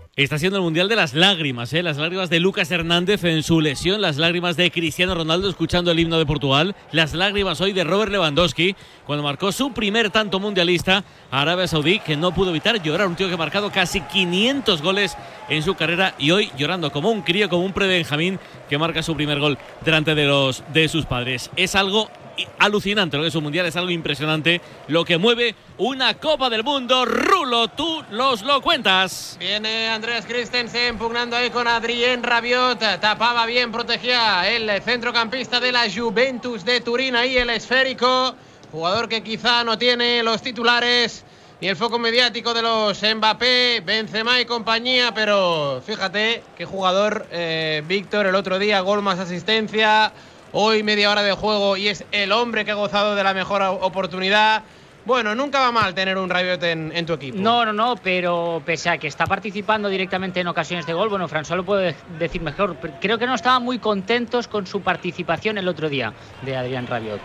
Está siendo el Mundial de las Lágrimas, ¿eh? Las lágrimas de Lucas Hernández en su lesión, las lágrimas de Cristiano Ronaldo escuchando el himno de Portugal, las lágrimas hoy de Robert Lewandowski cuando marcó su primer tanto mundialista a Arabia Saudí, que no pudo evitar llorar. Un tío que ha marcado casi 500 goles en su carrera y hoy llorando como un crío, como un pre-Benjamín que marca su primer gol delante de, los, de sus padres. Es algo alucinante lo que es un mundial, es algo impresionante lo que mueve una Copa del Mundo. Rulo, tú los lo cuentas. Viene Andreas Christensen pugnando ahí con Adrien Rabiot. Tapaba bien, protegía el centrocampista de la Juventus de Turín. Ahí el esférico. Jugador que quizá no tiene los titulares ni el foco mediático de los Mbappé, Benzema y compañía. Pero fíjate qué jugador, eh, Víctor, el otro día, gol más asistencia. Hoy media hora de juego y es el hombre que ha gozado de la mejor oportunidad. Bueno, nunca va mal tener un Rabiot en, en tu equipo. No, no, no, pero pese a que está participando directamente en ocasiones de gol, bueno, François lo puede decir mejor. Creo que no estaban muy contentos con su participación el otro día de Adrián Rabiot.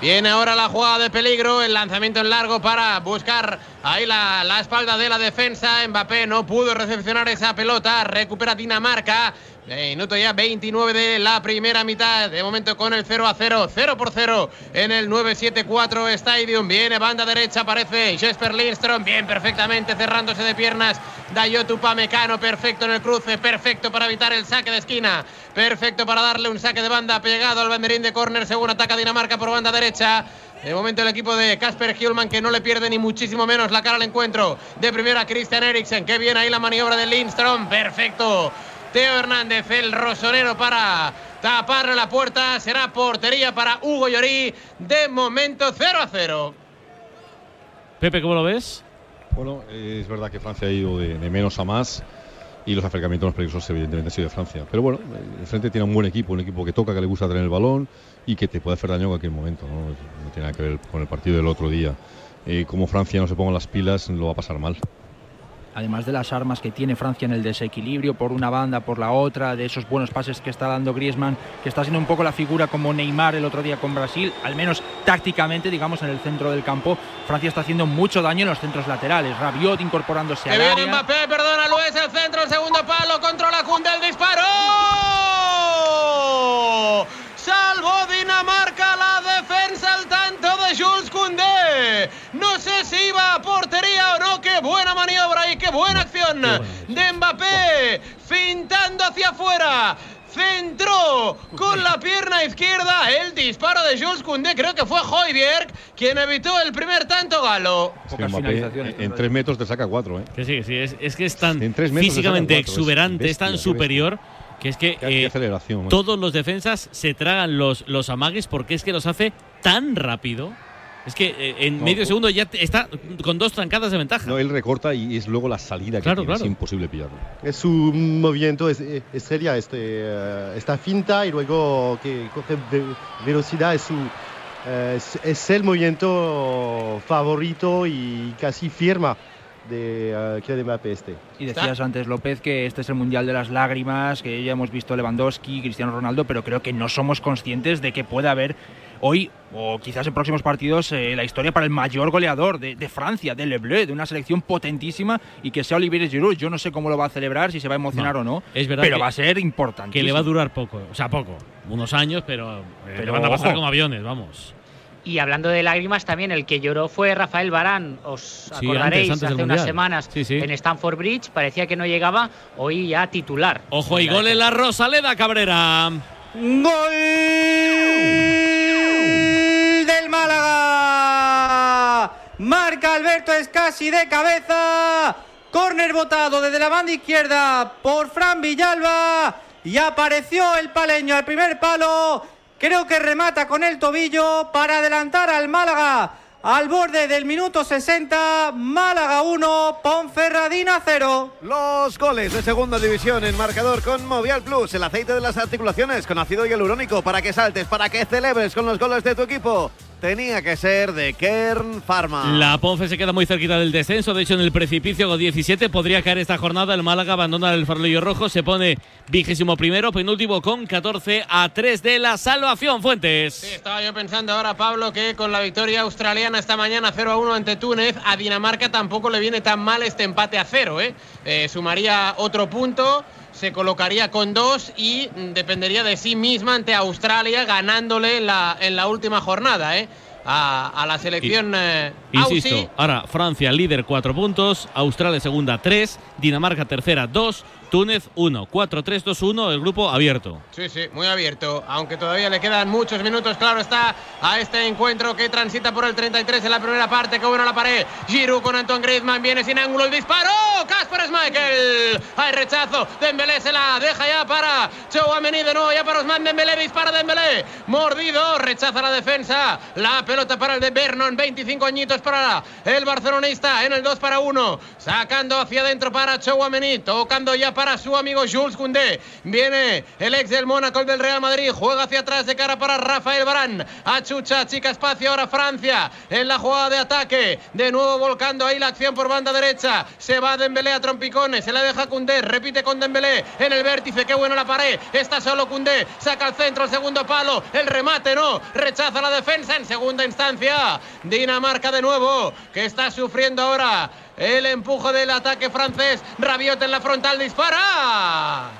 Viene ahora la jugada de peligro, el lanzamiento en largo para buscar ahí la, la espalda de la defensa. Mbappé no pudo recepcionar esa pelota, recupera Dinamarca. Minuto ya 29 de la primera mitad. De momento con el 0 a 0. 0 por 0 en el 974 Stadium. Viene banda derecha, aparece Jesper Lindström. Bien, perfectamente cerrándose de piernas. Dayot Upamecano, perfecto en el cruce. Perfecto para evitar el saque de esquina. Perfecto para darle un saque de banda pegado al banderín de córner según ataca Dinamarca por banda derecha. De momento el equipo de Casper Hjulman que no le pierde ni muchísimo menos la cara al encuentro. De primera Christian Eriksen. Que viene ahí la maniobra de Lindström. Perfecto. Teo Hernández, el rosonero para taparle la puerta. Será portería para Hugo Llorí. De momento 0 a 0. Pepe, ¿cómo lo ves? Bueno, es verdad que Francia ha ido de, de menos a más y los acercamientos más peligrosos evidentemente han sido de Francia. Pero bueno, el frente tiene un buen equipo, un equipo que toca, que le gusta tener el balón y que te puede hacer daño en cualquier momento. No, no tiene nada que ver con el partido del otro día. Eh, como Francia no se ponga las pilas, lo va a pasar mal además de las armas que tiene Francia en el desequilibrio por una banda, por la otra, de esos buenos pases que está dando Griezmann, que está siendo un poco la figura como Neymar el otro día con Brasil, al menos tácticamente, digamos, en el centro del campo, Francia está haciendo mucho daño en los centros laterales. Rabiot incorporándose al área. Mbappé, perdona, Luis, el centro, el segundo palo, controla Kunde el disparo. Salvo Dinamarca la defensa al tanto de Jules Koundé. No sé si iba a portería o no. Qué buena maniobra y qué buena acción de Mbappé. Fintando hacia afuera. Centró con la pierna izquierda el disparo de Jules Koundé. Creo que fue Hoiberg quien evitó el primer tanto galo. Sí, Mbappé, en tres metros te saca cuatro. ¿eh? Que sí, que sí. Es, es que es tan En tres metros físicamente cuatro, exuberante, es, bestia, tan superior que es que eh, todos los defensas se tragan los, los amagues porque es que los hace tan rápido. Es que eh, en No, medio segundo ya está con dos trancadas de ventaja. No, él recorta y es luego la salida que Claro, tiene, claro. es imposible pillarlo. Es su movimiento es, estrella, este, eh, esta finta y luego que coge ve- velocidad es, su, eh, es, es el movimiento favorito y casi firma de uh, Mbappé este. Y decías antes, López, que este es el Mundial de las Lágrimas, que ya hemos visto Lewandowski, Cristiano Ronaldo, pero creo que no somos conscientes de que puede haber hoy, o quizás en próximos partidos, eh, la historia para el mayor goleador de, de Francia, de Le Bleu, de una selección potentísima, y que sea Olivier Giroud. Yo no sé cómo lo va a celebrar, si se va a emocionar No, o no, es verdad pero que- va a ser importante. que le va a durar poco, o sea, poco, unos años, pero, eh, Pero le van a pasar ojo. como aviones, vamos. Y hablando de lágrimas, también el que lloró fue Rafael Barán. Os Sí, acordaréis, antes- antes del hace unas semanas Sí, sí. en Stamford Bridge, parecía que no llegaba, hoy ya titular. Ojo, y gol en la Rosaleda Cabrera. ¡Gol del Málaga! Marca Alberto Escasi de cabeza. Córner botado desde la banda izquierda por Fran Villalba. Y apareció el paleño al primer palo. Creo que remata con el tobillo para adelantar al Málaga. Al borde del minuto 60, Málaga 1, Ponferradina 0. Los goles de segunda división en marcador con Movial Plus, el aceite de las articulaciones con ácido hialurónico para que saltes, para que celebres con los goles de tu equipo. Tenía que ser de Kern Pharma. La Ponce se queda muy cerquita del descenso. De hecho, en el precipicio con 17 podría caer esta jornada. El Málaga abandona el farolillo rojo. Se pone vigésimo primero, penúltimo con 14 a 3 de la salvación. Fuentes. Sí, estaba yo pensando ahora, Pablo, que con la victoria australiana esta mañana 0 a 1 ante Túnez, a Dinamarca tampoco le viene tan mal este empate a cero. ¿eh? Eh, sumaría otro punto, se colocaría con dos y dependería de sí misma ante Australia, ganándole la, en la última jornada. ¿eh? A, a la selección eh, Insisto, Aussie. ahora Francia líder 4 puntos, Australia segunda 3, Dinamarca tercera 2, Túnez 1, 4, 3, 2, 1, el grupo abierto. Sí, sí, muy abierto, aunque todavía le quedan muchos minutos, claro está, a este encuentro que transita por el 33 en la primera parte, que bueno la pared, Giroud con Antoine Griezmann, viene sin ángulo el disparo, Casper Schmeichel, hay rechazo, Dembélé se la deja ya para Chouameni de nuevo, ya para Osman Dembélé, dispara Dembélé, mordido, rechaza la defensa, la pelota para el de Vernon, 25 añitos para el barcelonista, en el 2 para 1, sacando hacia adentro para Chouameni, tocando ya para su amigo Jules Koundé. Viene el ex del Mónaco, el del Real Madrid. Juega hacia atrás de cara para Rafael Barán. Achucha, chica espacio ahora Francia en la jugada de ataque. De nuevo volcando ahí la acción por banda derecha. Se va Dembélé a trompicones. Se la deja Koundé. Repite con Dembélé en el vértice. Qué bueno la pared. Está solo Koundé. Saca al centro el segundo palo. El remate no. Rechaza la defensa en segunda instancia. Dinamarca de nuevo. Que está sufriendo ahora el empuje del ataque francés. Rabiot en la frontal dispara.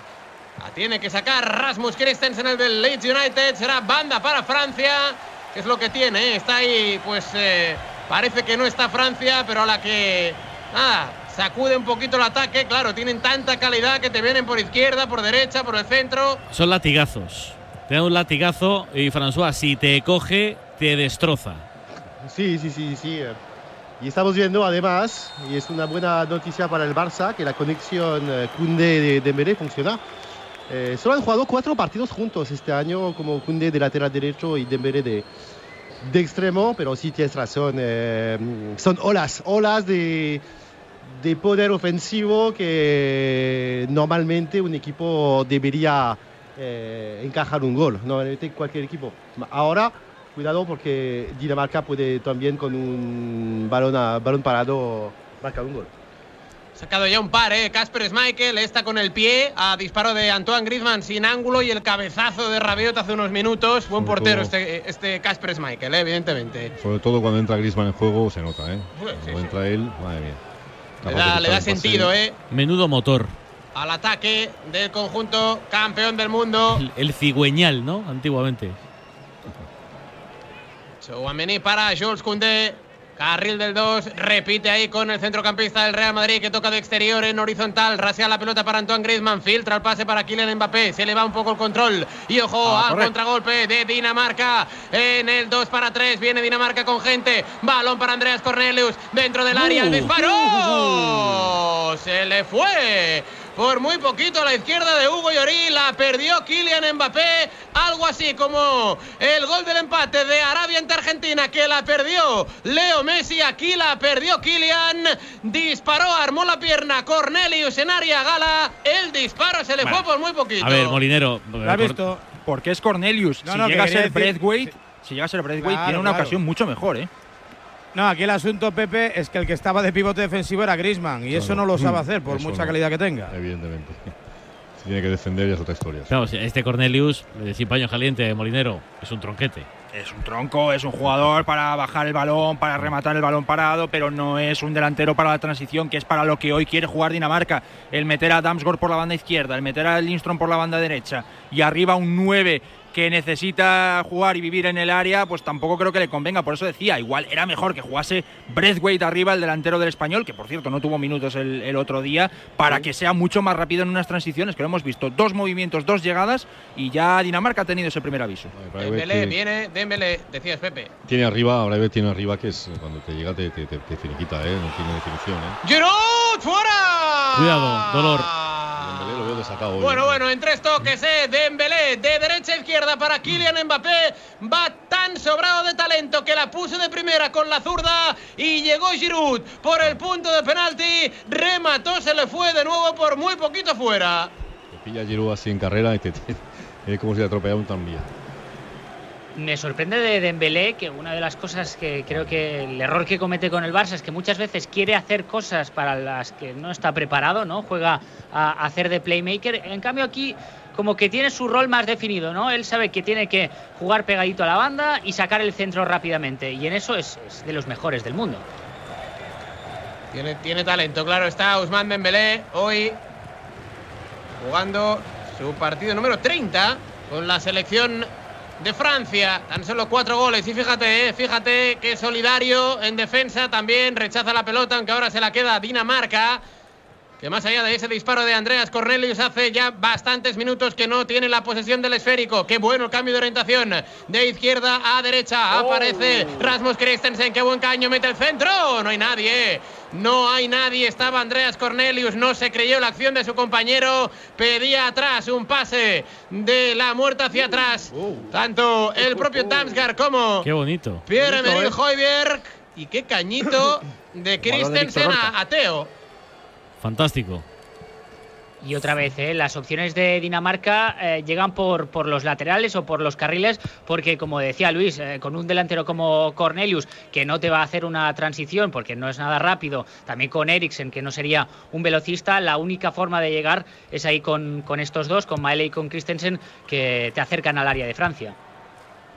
La tiene que sacar Rasmus Christensen, el del Leeds United. Será banda para Francia. Que es lo que tiene. Está ahí, pues eh, parece que no está Francia, pero a la que. Nada, sacude un poquito el ataque. Claro, tienen tanta calidad que te vienen por izquierda, por derecha, por el centro. Son latigazos. Te da un latigazo y François, si te coge, te destroza. Sí, sí, sí, sí. Y estamos viendo además, y es una buena noticia para el Barça, que la conexión eh, Koundé de Dembélé funciona. Eh, solo han jugado cuatro partidos juntos este año, como Koundé de lateral derecho y Dembélé de, de extremo, pero sí tienes razón, eh, son olas, olas de, de poder ofensivo que normalmente un equipo debería eh, encajar un gol, normalmente cualquier equipo. Ahora, cuidado porque Dinamarca puede también con un balón, a- balón parado marcar un gol. Sacado ya un par, ¿eh? Casper Schmeichel está con el pie a disparo de Antoine Griezmann sin ángulo y el cabezazo de Rabiot hace unos minutos. Buen Sobre portero todo- este, este Casper Schmeichel, ¿eh? evidentemente. Sobre todo cuando entra Griezmann en juego se nota, ¿eh? Sí, Cuando sí. entra él, madre mía. Le da, le sentido, ¿eh? Menudo motor. Al ataque del conjunto campeón del mundo. El, el cigüeñal, ¿no? Antiguamente. Chouameni para Jules Koundé. Carril del 2, repite ahí con el centrocampista del Real Madrid que toca de exterior en horizontal, rasea la pelota para Antoine Griezmann, filtra el pase para Kylian Mbappé, se le va un poco el control y ojo Ah, al contragolpe de Dinamarca en el 2 para 3, viene Dinamarca con gente, balón para Andreas Cornelius dentro del área, el Uh. disparo, se le fue por muy poquito a la izquierda de Hugo Llorí, la perdió Kylian Mbappé, algo así como el gol del empate de Arabia ante Argentina que la perdió Leo Messi, aquí la perdió Kylian, disparó, armó la pierna Cornelius en área gala, el disparo se le Bueno. fue por muy poquito. A ver, Molinero. ¿Lo has visto? Porque es Cornelius. No, si no, llega a ser decir- Braithwaite, si llega a ser Braithwaite, Claro, tiene una claro. ocasión mucho mejor, ¿eh? No, aquí el asunto, Pepe, es que el que estaba de pivote defensivo era Grisman y eso no lo sabe hacer por eso mucha no. calidad que tenga. Evidentemente. Si tiene que defender ya es otra historia. Claro, este Cornelius, sin paño caliente, Molinero, es un tronquete. Es un tronco, es un jugador para bajar el balón, para rematar el balón parado, pero no es un delantero para la transición, que es para lo que hoy quiere jugar Dinamarca. El meter a Damsgaard por la banda izquierda, el meter a Lindstrom por la banda derecha y arriba un 9 que necesita jugar y vivir en el área, pues tampoco creo que le convenga. Por eso decía, igual era mejor que jugase Breathwaite arriba, el delantero del español, que por cierto no tuvo minutos el, el otro día, para que sea mucho más rápido en unas transiciones, que lo hemos visto. Dos movimientos, dos llegadas y ya Dinamarca ha tenido ese primer aviso. Dembélé, viene Dembélé, decías Pepe. Tiene arriba, Braithwaite tiene arriba que es cuando te llega te, te, te- te finiquita, ¿eh? No tiene definición, ¿eh? Fuera. Cuidado, dolor. Dembélé lo veo desatado hoy. Bueno, bueno, en tres toques, eh, Dembélé, de derecha a izquierda para Kylian Mbappé, va tan sobrado de talento que la puso de primera con la zurda y llegó Giroud por el punto de penalti, remató, se le fue de nuevo por muy poquito fuera. Te pilla Giroud así en carrera y te, te- es como si te atropellara un tranvía. Me sorprende de Dembélé que una de las cosas que creo que el error que comete con el Barça es que muchas veces quiere hacer cosas para las que no está preparado, ¿no? Juega a hacer de playmaker. En cambio aquí como que tiene su rol más definido, ¿no? Él sabe que tiene que jugar pegadito a la banda y sacar el centro rápidamente y en eso es, es de los mejores del mundo. Tiene, tiene talento, claro, está Ousmane Dembélé hoy jugando su partido número 30 con la selección de Francia. Tan solo cuatro goles y fíjate, eh, fíjate que solidario en defensa también rechaza la pelota, aunque ahora se la queda Dinamarca. Que más allá de ese disparo de Andreas Cornelius hace ya bastantes minutos que no tiene la posesión del esférico. Qué bueno el cambio de orientación. De izquierda a derecha aparece Rasmus Christensen. Qué buen caño mete el centro. No hay nadie. No hay nadie. Estaba Andreas Cornelius. No se creyó la acción de su compañero. Pedía atrás un pase de la muerte hacia atrás. Tanto el propio Damsgaard como Qué bonito. Pierre-Emerick Højbjerg. Y qué cañito de Christensen a, a Teo. Fantástico. Y otra vez, ¿eh? las opciones de Dinamarca eh, llegan por, por los laterales o por los carriles, porque como decía Luis, eh, con un delantero como Cornelius, que no te va a hacer una transición porque no es nada rápido, también con Eriksen, que no sería un velocista, la única forma de llegar es ahí con, con estos dos, con Maele y con Christensen, que te acercan al área de Francia.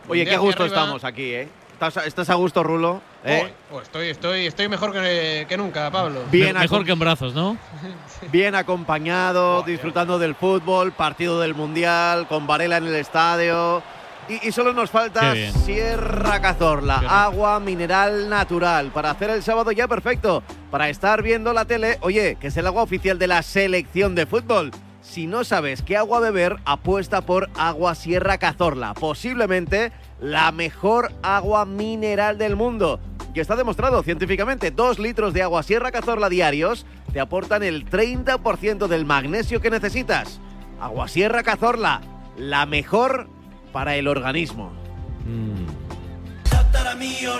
Oye, qué gusto estamos aquí, ¿eh? ¿Estás, estás a gusto, Rulo? ¿Eh? Oh, oh, estoy, estoy, estoy mejor que, que nunca, Pablo. Bien mejor que en brazos, ¿no? Bien acompañado, disfrutando del fútbol, partido del Mundial, con Varela en el estadio. Y, y solo nos falta Sierra Cazorla, agua mineral natural, para hacer el sábado ya perfecto, para estar viendo la tele, oye, que es el agua oficial de la selección de fútbol. Si no sabes qué agua beber, apuesta por Agua Sierra Cazorla, posiblemente la mejor agua mineral del mundo. Y está demostrado científicamente, dos litros de agua Sierra Cazorla diarios te aportan el 30% del magnesio que necesitas. Agua Sierra Cazorla, la mejor para el organismo.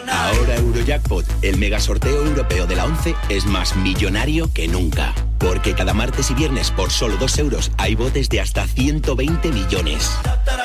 Ahora Eurojackpot, el mega sorteo europeo de la 11, es más millonario que nunca. Porque cada martes y viernes por solo 2 euros hay botes de hasta 120 millones.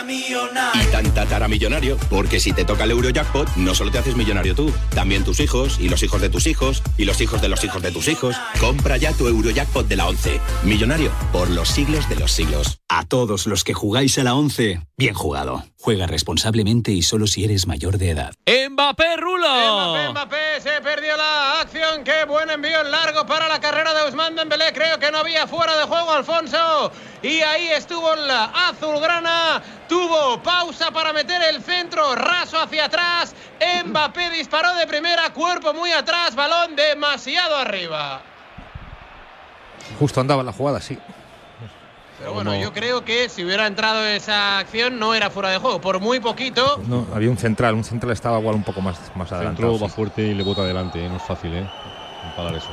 Y tan tataramillonario, porque si te toca el Eurojackpot, no solo te haces millonario tú, también tus hijos, y los hijos de tus hijos, y los hijos de los hijos de tus hijos. Compra ya tu Eurojackpot de la 11. Millonario por los siglos de los siglos. A todos los que jugáis a la 11, bien jugado. Juega responsablemente y solo si eres mayor de edad. ¡Mbappé, Rulo! Mbappé, Mbappé, se perdió la acción. Qué buen envío en largo para la carrera de Ousmane Dembélé. Creo que no había fuera de juego Alfonso. Y ahí estuvo la azulgrana. Tuvo pausa para meter el centro raso hacia atrás. Mbappé disparó de primera, cuerpo muy atrás, balón demasiado arriba. Justo andaba la jugada, sí. Pero bueno, yo creo que si hubiera entrado esa acción no era fuera de juego, por muy poquito. No, había un central, un central estaba igual un poco más, más adelantado. Centro va fuerte y le bota adelante, ¿eh? no es fácil, ¿eh? Eso.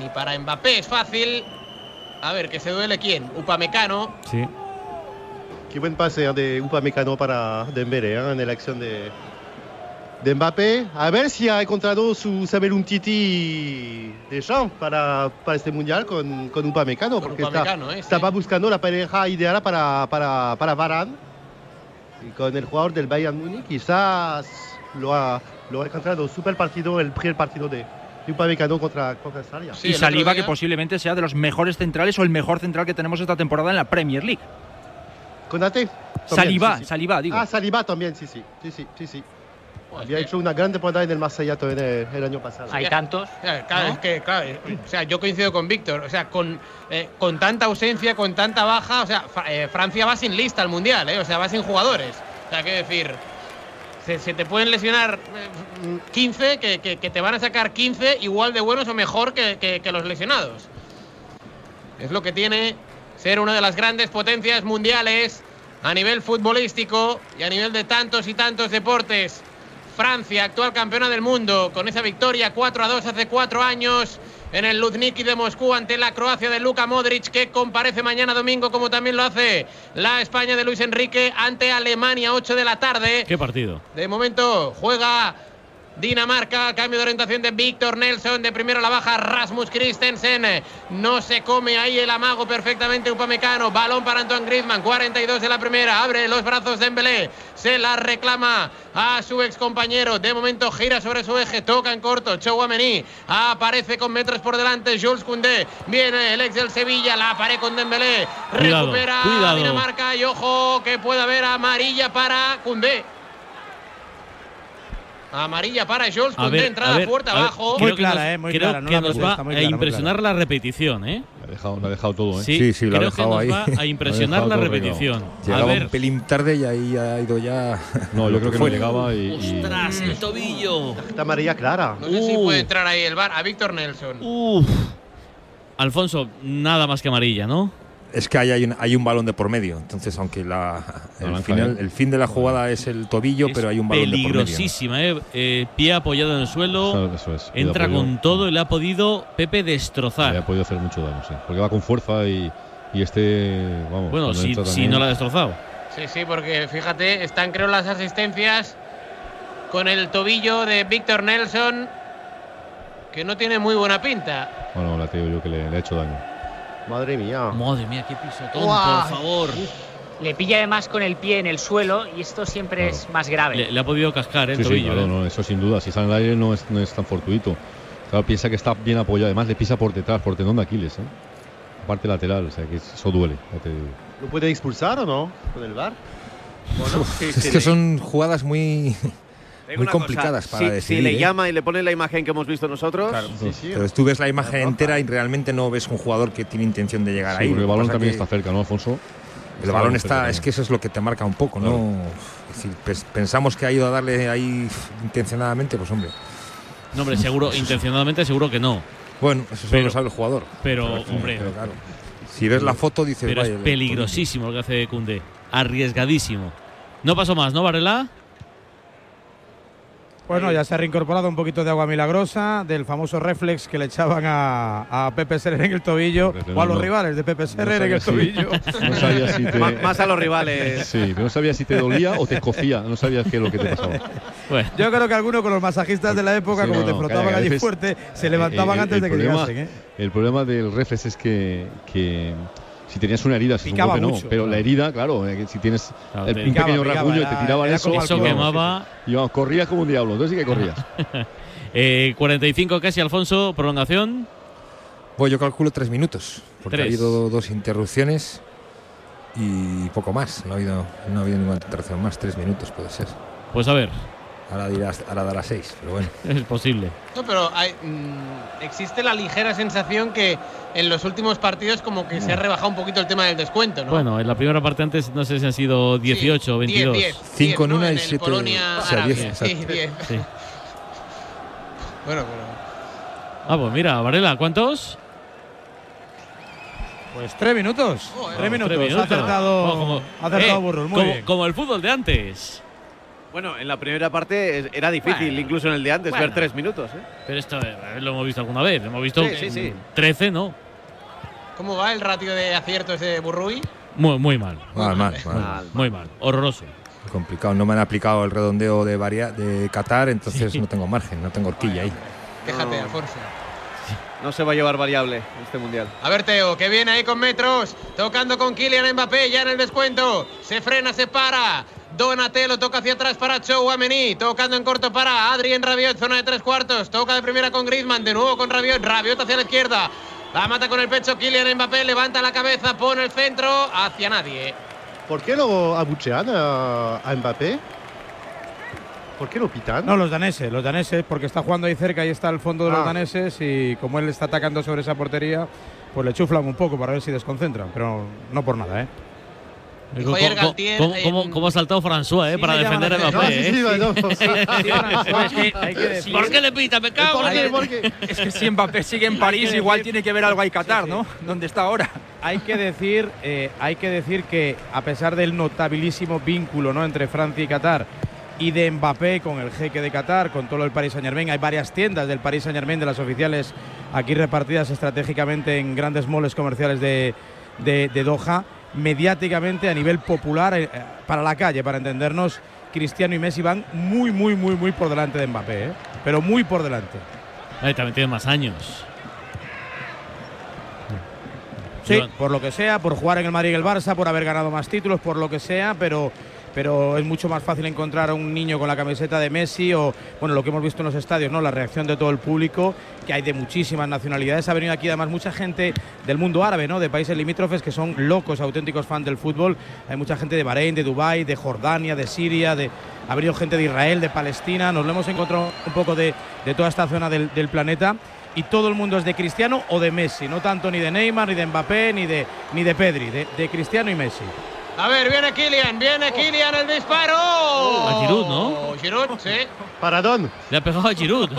Ni para Mbappé es fácil. A ver, que se duele quién. Upamecano. Sí. Qué buen pase de Upamecano para Dembélé ¿eh? en la acción de, de Mbappé. A ver si ha encontrado su saber un titi de champ para, para este mundial con, con Upamecano. Con porque Upamecano, está, ¿eh? estaba buscando la pareja ideal para, para, para Varane. Y con el jugador del Bayern Múnich quizás lo ha, lo ha encontrado. Super partido, el primer partido de, Upamecano contra, contra Australia. y Saliba, que posiblemente sea de los mejores centrales o el mejor central que tenemos esta temporada en la Premier League. Conate. Saliba, Saliba, digo. Ah, Saliba también, sí, sí. sí, sí, sí, sí. Había hecho una gran temporada en el Marsella también el, el año pasado. Hay tantos. Claro, claro, es que, claro, eh, o sea, yo coincido con Víctor. O sea, con, eh, con tanta ausencia, con tanta baja, o sea, Fra- eh, Francia va sin lista al mundial, ¿eh? O sea, va sin jugadores. O sea, quiero decir, se, se te pueden lesionar eh, 15, que, que- que te van a sacar 15 igual de buenos o mejor que, que- que los lesionados. Es lo que tiene ser una de las grandes potencias mundiales a nivel futbolístico y a nivel de tantos y tantos deportes. Francia, actual campeona del mundo, con esa victoria 4 a 2 hace cuatro años en el Luzhniki de Moscú ante la Croacia de Luka Modric, que comparece mañana domingo, como también lo hace la España de Luis Enrique ante Alemania, 8 de la tarde. ¿Qué partido? De momento juega Dinamarca, cambio de orientación de Víctor Nelson, de primero a la baja Rasmus Christensen, no se come ahí el amago perfectamente Upamecano, balón para Antoine Griezmann, 42 de la primera, abre los brazos de Embelé, se la reclama a su ex compañero, de momento gira sobre su eje, toca en corto, Chouameni, aparece con metros por delante, Jules Koundé, viene el ex del Sevilla, la pared con Dembélé, Cuidado, recupera cuidado. Dinamarca y ojo que puede haber amarilla para Koundé. Amarilla para Koundé, ver, entrada a ver, fuerte abajo. creo que nos- creo que nos va a impresionar la repetición, ¿eh? La ha dejado, la ha dejado todo, ¿eh? Sí, Sí, sí, lo ha creo que dejado nos ahí. va a impresionar ha la repetición. Llegaba a ver, un pelín tarde y ahí ha ido ya. No, yo creo que no fue. llegaba y. y- ¡Ostras, el tobillo! Esta amarilla clara. No sé si puede entrar ahí el bar a Víctor Nelson. Uf. Alfonso, nada más que amarilla, ¿no? Es que ahí hay un, hay un balón de por medio. Entonces, aunque la, el, final, el fin de la jugada es el tobillo, pero hay un balón de por medio. Peligrosísima, ¿eh? Eh, Pie apoyado en el suelo. Eso- es. Entra con todo y le ha podido Pepe Le destrozar. ha podido hacer mucho daño, sí. Porque va con fuerza y, y este. Vamos. Bueno, si, si no la ha destrozado. Sí, sí, porque fíjate, están creo las asistencias con el tobillo de Víctor Nelson, que no tiene muy buena pinta. Bueno, la te digo yo que le, le ha hecho daño. Madre mía. Madre mía, qué pisotón, Guau. por favor. Le pilla además con el pie en el suelo y esto siempre es más grave. Le, le ha podido cascar ¿eh? el Sí, sí, tobillo. claro, ¿eh? no, eso sin duda. Si sale al aire no es, no es tan fortuito. Claro, piensa que está bien apoyado. Además, le pisa por detrás, por tendón de Aquiles. ¿eh? Parte lateral, o sea que eso duele. ya te digo. ¿Lo puede expulsar o no? ¿Con el VAR? Bueno, sí, es sí, que son jugadas muy, Digo muy complicadas cosa, para si, decidir. si le ¿eh? llama y le pone la imagen que hemos visto nosotros, Pero tú ves la imagen entera y realmente no ves un jugador que tiene intención de llegar Sí, ahí. porque el balón también está cerca, ¿no, Alfonso? El balón está, es que eso es lo que te marca un poco, ¿no? Es decir, pens- pensamos que ha ido a darle ahí intencionadamente, pues hombre. No, hombre, seguro, intencionadamente seguro que no. Bueno, eso solo Pero- lo sabe el jugador. Pero, hombre, pero claro. Si ves la foto dices, pero es peligrosísimo lo que hace Cundé. Arriesgadísimo. No pasó más, ¿no, Varela? Bueno, ya se ha reincorporado un poquito de agua milagrosa del famoso reflex que le echaban a, a Pepe Serrer en el tobillo o a los no. rivales de Pepe Serrer en el si- tobillo. No sabía si te... Más- a los rivales. Sí, pero no sabía si te dolía o te escocía. No sabías qué es lo que te pasaba. Yo creo que algunos con los masajistas de la época, Sí, como no, te a allí veces, fuerte, se eh, levantaban eh, antes el de que problema- llegasen. ¿eh? El problema del reflex es que, que si tenías una herida, si un Picaba golpe, no. Pero claro. la herida, claro, eh, si tienes Claro, el, te- un Picaba, pequeño picaba, rasguño y te tiraban eso. Eso quemaba. Y vamos, corrías como un diablo, entonces sí que corrías. Eh, 45 casi, Alfonso, prolongación. Pues yo calculo tres minutos, porque Tres. ha habido dos interrupciones y poco más. No ha habido, no ha habido ninguna interrupción más, tres minutos puede ser. Pues a ver. Ahora, dirás, ahora dará seis, pero bueno. Es posible. No, pero hay, mm, existe la ligera sensación que en los últimos partidos como que se ha rebajado un poquito el tema del descuento, ¿no? Bueno, en la primera parte antes no sé si han sido 18 o 22. 10, 5 en ¿no? una En y el 7 Polonia, o sea, Arabia. 10, Sí. 10. Sí. Bueno, pero Ah, pues mira, Varela, ¿cuántos? Pues tres minutos. tres minutos. Tres Ha acertado, Oh, como- ha acertado eh, Burros. Muy como, bien. como el fútbol de antes. Bueno, en la primera parte es- era difícil, Bueno, incluso en el de antes, bueno. ver tres minutos. ¿eh? Pero esto eh, lo hemos visto alguna vez. Hemos visto Sí, sí, sí. mm, 13, ¿no? ¿cómo va el ratio de aciertos de Burrui? Muy, muy mal. Mal, mal, mal. Muy mal. Horroroso. Complicado. No me han aplicado el redondeo de, varia, de Qatar, entonces no tengo margen, no tengo horquilla ahí. Déjate, Alfonso. No se va a llevar variable este mundial. A ver, Teo, que viene ahí con metros. Tocando con Kylian Mbappé, ya en el descuento. Se frena, se para. Donatello toca hacia atrás para Chouameni. Tocando en corto para Adrien Rabiot, zona de tres cuartos. Toca de primera con Griezmann, de nuevo con Rabiot. Rabiot hacia la izquierda. La mata con el pecho Kylian Mbappé, levanta la cabeza, pone el centro hacia nadie. ¿Por qué lo abuchean a, a Mbappé? ¿Por qué lo pitan? No, los daneses, los daneses, porque está jugando ahí cerca y está al fondo de los Ah. daneses y como él está atacando sobre esa portería, pues le chuflan un poco para ver si desconcentran, pero no por nada, ¿eh? ¿Cómo, Galtier cómo- cómo- cómo ha saltado François eh, Sí para defender a Mbappé? eh? ¿Por qué le pita? Me cago en ¿Por qué? el- ¿Por qué? Es que si Mbappé sigue en París, igual tiene que ver algo ahí Qatar, ¿no? ¿Dónde está ahora? Hay que decir, eh, hay que decir que a pesar del notabilísimo vínculo ¿no? entre Francia y Qatar y de Mbappé con el jeque de Qatar, con todo el Paris Saint Germain, hay varias tiendas del Paris Saint Germain de las oficiales aquí repartidas estratégicamente en grandes moles comerciales de, de- de Doha, mediáticamente a nivel popular eh, para la calle, para entendernos. Cristiano y Messi van muy, muy, muy, muy por delante de Mbappé, ¿eh? pero muy por delante. Ay, también tiene más años. Sí, por lo que sea, por jugar en el Madrid y el Barça, por haber ganado más títulos, por lo que sea, pero, pero es mucho más fácil encontrar a un niño con la camiseta de Messi o, bueno, lo que hemos visto en los estadios, ¿no? La reacción de todo el público, que hay de muchísimas nacionalidades. Ha venido aquí además mucha gente del mundo árabe, ¿no? De países limítrofes que son locos, auténticos fans del fútbol. Hay mucha gente de Bahrein, de Dubái, de Jordania, de Siria, de, ha venido gente de Israel, de Palestina. Nos lo hemos encontrado un poco de, de toda esta zona del, planeta y todo el mundo es de Cristiano o de Messi, no tanto ni de Neymar, ni de Mbappé, ni de, ni de Pedri, de Cristiano y Messi. A ver, viene Kylian, viene Kylian el disparo. A Giroud, ¿no? Giroud, sí. Paradón. Le ha pegado a Giroud.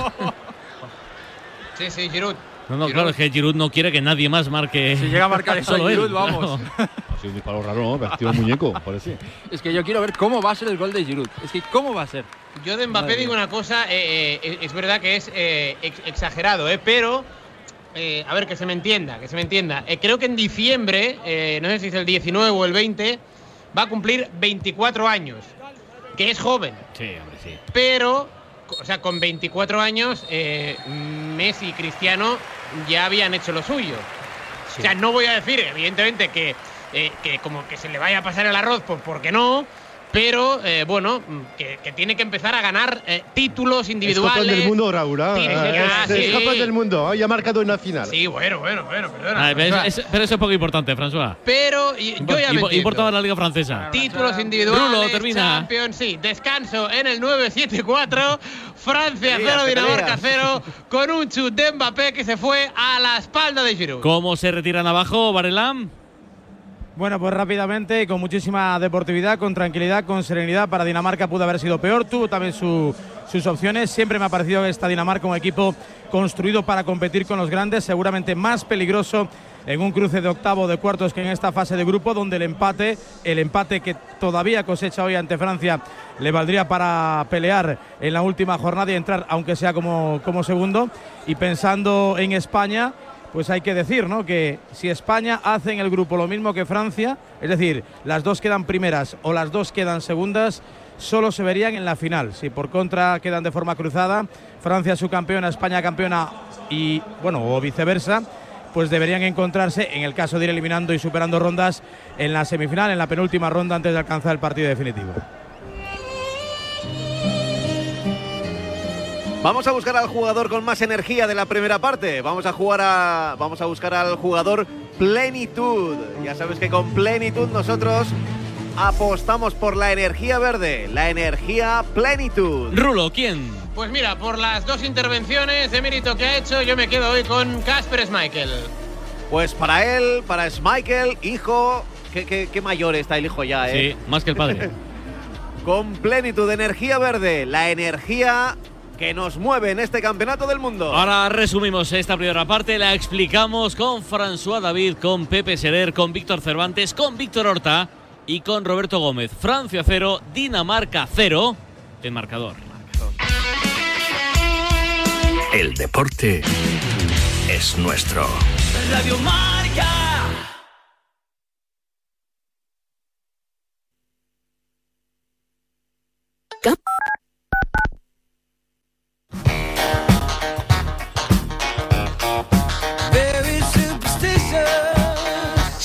Sí, sí, Giroud. No, no, claro, es que Giroud no quiere que nadie más marque. Si llega a marcar eso solo él, Giroud, vamos. claro. Ha sido un disparo raro, ¿no? Tirado el muñeco, parece. Es que yo quiero ver cómo va a ser el gol de Giroud. Es que cómo va a ser. Yo de Mbappé Madre digo una cosa, eh, eh, es verdad que es eh, ex- exagerado, eh, pero eh, a ver que se me entienda, que se me entienda. Eh, creo que en diciembre, eh, no sé si es el 19 o el 20, va a cumplir 24 años, que es joven, Sí, hombre, sí. pero, o sea, con 24 años, Messi y Cristiano ya habían hecho lo suyo. O sea, no voy a decir, evidentemente, que, que como que se le vaya a pasar el arroz, pues porque no. Pero eh, bueno, mm, que, que tiene que empezar a ganar eh, títulos Es individuales. campeón del mundo, Raúl. ¿ah? Tiene- Ah, ah, es, es sí. campeón del mundo. Ya ha marcado una final. Sí, bueno, bueno, bueno, perdona. Ah, pero, es- es- pero eso es poco importante, François. Pero y- yo ya me importaba la Liga Francesa. Títulos individuales, Rulo, termina. Champions, sí. Descanso en el 9-7-4. Francia Peleas, 0, Dinamarca peleas. 0. Con un chut de Mbappé que se fue a la espalda de Giroud. ¿Cómo se retiran abajo, Barelam? Bueno, pues rápidamente y con muchísima deportividad, con tranquilidad, con serenidad. Para Dinamarca pudo haber sido peor, tuvo también su- sus opciones. Siempre me ha parecido esta Dinamarca un equipo construido para competir con los grandes, seguramente más peligroso en un cruce de octavo de cuartos que en esta fase de grupo, donde el empate, el empate que todavía cosecha hoy ante Francia, le valdría para pelear en la última jornada y entrar, aunque sea como, como segundo. Y pensando en España, pues hay que decir, ¿no? Que si España hace en el grupo lo mismo que Francia, es decir, las dos quedan primeras o las dos quedan segundas, solo se verían en la final. Si por contra quedan de forma cruzada, Francia su campeona, España campeona y, bueno, o viceversa, pues deberían encontrarse, en el caso de ir eliminando y superando rondas, en la semifinal, en la penúltima ronda antes de alcanzar el partido definitivo. Vamos a buscar al jugador con más energía de la primera parte. Vamos a jugar a. Vamos a buscar al jugador plenitud. Ya sabes que con plenitud nosotros apostamos por la energía verde, la energía plenitud. Rulo, ¿quién? Pues mira, por las dos intervenciones de mérito que ha hecho, yo me quedo hoy con Casper Schmeichel. Pues para él, para Schmeichel, hijo. Qué, qué- qué mayor está el hijo ya, ¿eh? Sí, más que el padre. Con plenitud, energía verde, la energía que nos mueve en este campeonato del mundo. Ahora resumimos esta primera parte, la explicamos con François David, con Pepe Serer, con Víctor Cervantes, con Víctor Horta y con Roberto Gómez. Francia 0, Dinamarca 0, el marcador. El deporte es nuestro. Radio Marca.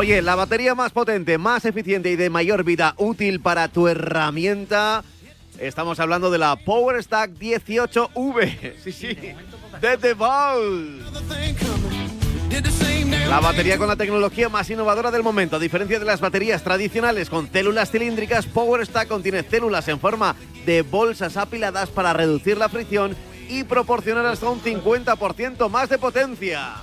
Oye, la batería más potente, más eficiente y de mayor vida útil para tu herramienta. Estamos hablando de la Power Stack 18V. Sí, sí. De The Ball. La batería con la tecnología más innovadora del momento. A diferencia de las baterías tradicionales con células cilíndricas, Power Stack contiene células en forma de bolsas apiladas para reducir la fricción y proporcionar hasta un 50% más de potencia.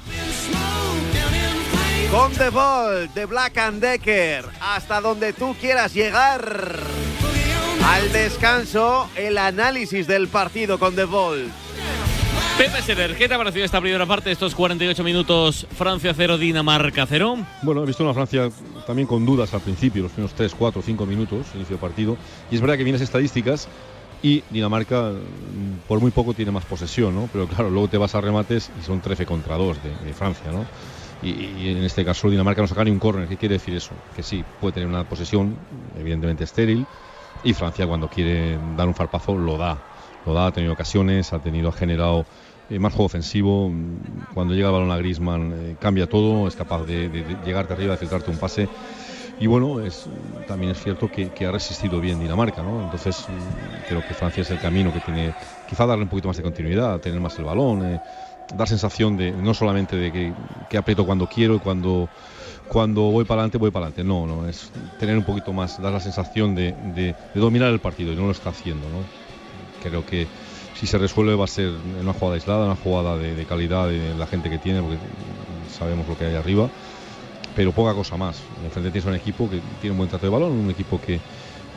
Con The Ball de Black and Decker, hasta donde tú quieras llegar. Al descanso, el análisis del partido con The Ball. Pepe Serer, ¿qué te ha parecido esta primera parte, estos 48 minutos, Francia 0, Dinamarca 0? Bueno, he visto una Francia también con dudas al principio, los primeros 3, 4, 5 minutos, inicio de partido. Y es verdad que vienes estadísticas y Dinamarca mm, por muy poco tiene más posesión, ¿no? Pero claro, luego te vas a remates y son 13 contra 2 de, de Francia, ¿no? Y, en este caso Dinamarca no saca ni un córner. ¿Qué quiere decir eso? Que sí, puede tener una posesión evidentemente estéril y Francia cuando quiere dar un farpazo lo da. Lo da, ha tenido ocasiones, ha tenido, ha generado eh, más juego ofensivo. Cuando llega el balón a Griezmann eh, cambia todo, es capaz de, de- de llegarte arriba, de filtrarte un pase. Y bueno, es, también es cierto que, que ha resistido bien Dinamarca, ¿no? Entonces mm, creo que Francia es el camino que tiene, quizá darle un poquito más de continuidad, tener más el balón, eh, dar sensación de no solamente de que, que aprieto cuando quiero y cuando, cuando voy para adelante, voy para adelante. No, no, es tener un poquito más, dar la sensación de, de- dominar el partido y no lo está haciendo, ¿no? Creo que si se resuelve va a ser en una jugada aislada, una jugada de, de calidad de la gente que tiene, porque sabemos lo que hay arriba, pero poca cosa más. Enfrente tienes un equipo que tiene un buen trato de balón, un equipo que,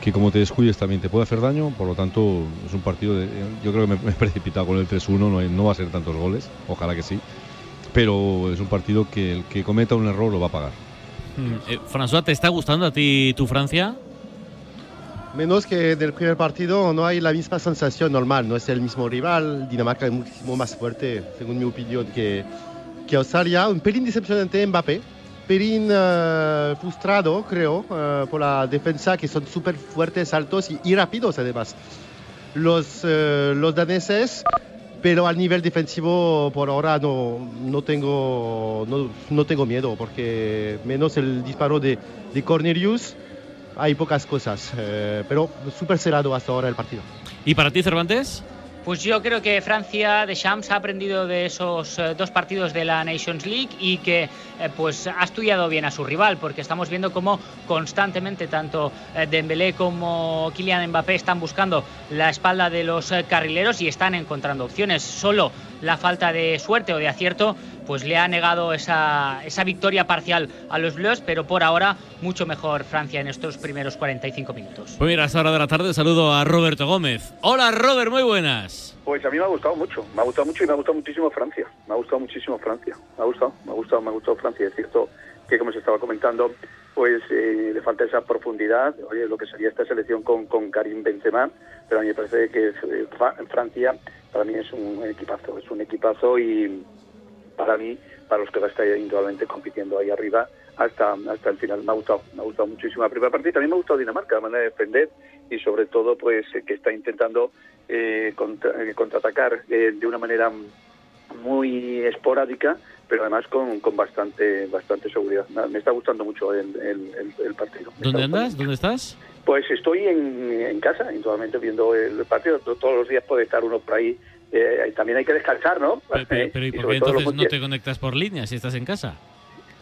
que como te descuides también te puede hacer daño, por lo tanto es un partido de, yo creo que me, me he precipitado con el 3-1, no, hay- no va a ser tantos goles, ojalá que sí, pero es un partido que el que cometa un error lo va a pagar. Mm, eh, François, ¿te está gustando a ti tu Francia? Menos que del primer partido no hay la misma sensación normal, no es el mismo rival. Dinamarca es muchísimo más fuerte, según mi opinión, que, que Australia. Un pelín decepcionante Mbappé, pelín eh, frustrado, creo, eh, por la defensa, que son súper fuertes, altos y, y rápidos además. Los, eh, los daneses, pero al nivel defensivo por ahora no, no, tengo, no, no tengo miedo, porque menos el disparo de, de Cornelius hay pocas cosas, pero súper cerrado hasta ahora el partido. ¿Y para ti, Cervantes? Pues yo creo que Francia de Shams ha aprendido de esos eh, dos partidos de la Nations League y que eh, pues ha estudiado bien a su rival, porque estamos viendo cómo constantemente tanto eh, Dembélé como Kylian Mbappé están buscando la espalda de los eh, carrileros y están encontrando opciones. Solo la falta de suerte o de acierto pues le ha negado esa, esa victoria parcial a los Bleus, pero por ahora mucho mejor Francia en estos primeros 45 minutos. Pues mira, a esta hora de la tarde saludo a Roberto Gómez. Hola, Robert, muy buenas. Pues a mí me ha gustado mucho, me ha gustado mucho y me ha gustado muchísimo Francia. Me ha gustado muchísimo Francia. Me ha gustado, me ha gustado, me ha gustado Francia. Es cierto que como se estaba comentando, pues eh, le falta esa profundidad. Oye, lo que sería esta selección con, con Karim Benzema, pero a mí me parece que eh, Fra- Francia para mí es un equipazo, es un equipazo y para mí, para los que va a estar indudablemente compitiendo ahí arriba hasta, hasta el final. Me ha gustado, me ha gustado muchísimo la primera partida y también me ha gustado Dinamarca, la manera de defender y sobre todo pues eh, que está intentando eh, contra- eh, contraatacar eh, de una manera muy esporádica, pero además con, con bastante bastante seguridad. Me está gustando mucho el, el- el- el partido. Me ¿Dónde andas? ¿Dónde estás? Pues estoy en, en casa, indudablemente, viendo el partido. To- Todos los días puede estar uno por ahí. Eh, también hay que descansar, ¿no? Pero, pero- pero ¿y Y por qué entonces no te conectas por línea si estás en casa?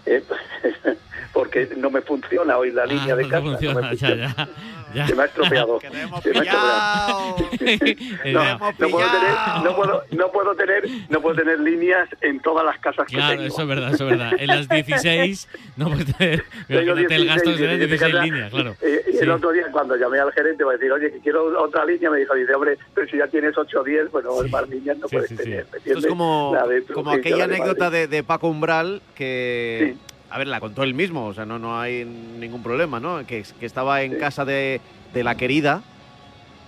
Eh, porque no me funciona hoy la línea Ah, de no te casa. no me funciona, ya, funciona. ya, ya. Se me ha estropeado. Se me ha estropeado. no, no puedo tener, no, puedo, no, puedo tener, no puedo tener líneas en todas las casas que Claro, tengo. eso es verdad, eso es verdad. En las 16 no puedes tener. Tengo el gasto que 16, será en mi 16 casa. líneas, claro. Eh, y Sí. el otro día cuando llamé al gerente para decir, oye, que quiero otra línea, me dijo, dice, hombre, pero si ya tienes 8 o 10, bueno, más líneas no puedes tener. ¿me Esto es como, de como aquella la de anécdota de, de Paco Umbral que, a ver, la contó él mismo, o sea, no, no hay ningún problema, ¿no? Que, que estaba en casa de, de la querida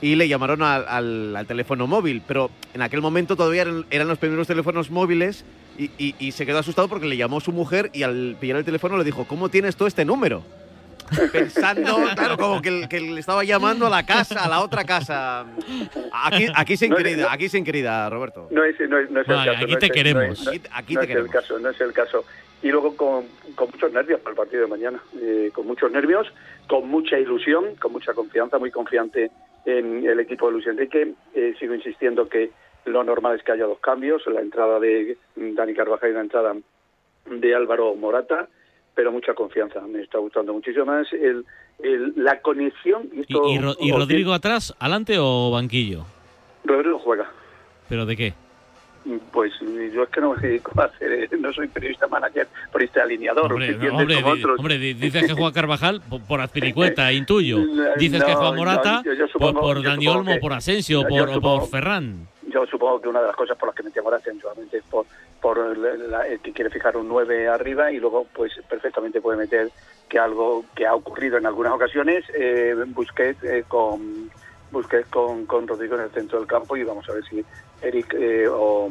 y le llamaron al, al- al teléfono móvil, pero en aquel momento todavía eran, eran los primeros teléfonos móviles y, y- y se quedó asustado porque le llamó su mujer y al pillar el teléfono le dijo, ¿cómo tienes tú este número? Pensando, claro, como que, que le estaba llamando a la casa, a la otra casa. Aquí, aquí sin No querida, no- aquí sin querida, Roberto. No es, no es, no es el caso. aquí no te queremos. No no- Aquí- aquí no te es el queremos. caso, no es el caso. Y luego con, con muchos nervios para el partido de mañana. eh, con muchos nervios, con mucha ilusión, con mucha confianza, muy confiante en el equipo de Luis Enrique. Eh, sigo insistiendo que lo normal es que haya dos cambios, la entrada de Dani Carvajal y la entrada de Álvaro Morata, pero mucha confianza. Me está gustando muchísimo más el, el- la conexión. ¿Y, esto- y Ro- y Rodrigo atrás, adelante o banquillo? Rodrigo juega. ¿Pero de qué? Pues yo es que no me dedico a hacer, eh, no soy periodista manager, periodista alineador, Hombre, dices que juega Carvajal por, por Azpilicueta, intuyo. Dices que No, juega no, Morata yo- yo por, supongo- por Dani Olmo, que- por Asensio, por, supongo- por Ferran. Yo supongo que una de las cosas por las que mete a Morata, es por, por la- la- el que quiere fijar un 9 arriba y luego, pues perfectamente puede meter que algo que ha ocurrido en algunas ocasiones, eh, Busquets eh, con Busquets con, con Rodrigo en el centro del campo y vamos a ver si Eric eh, o,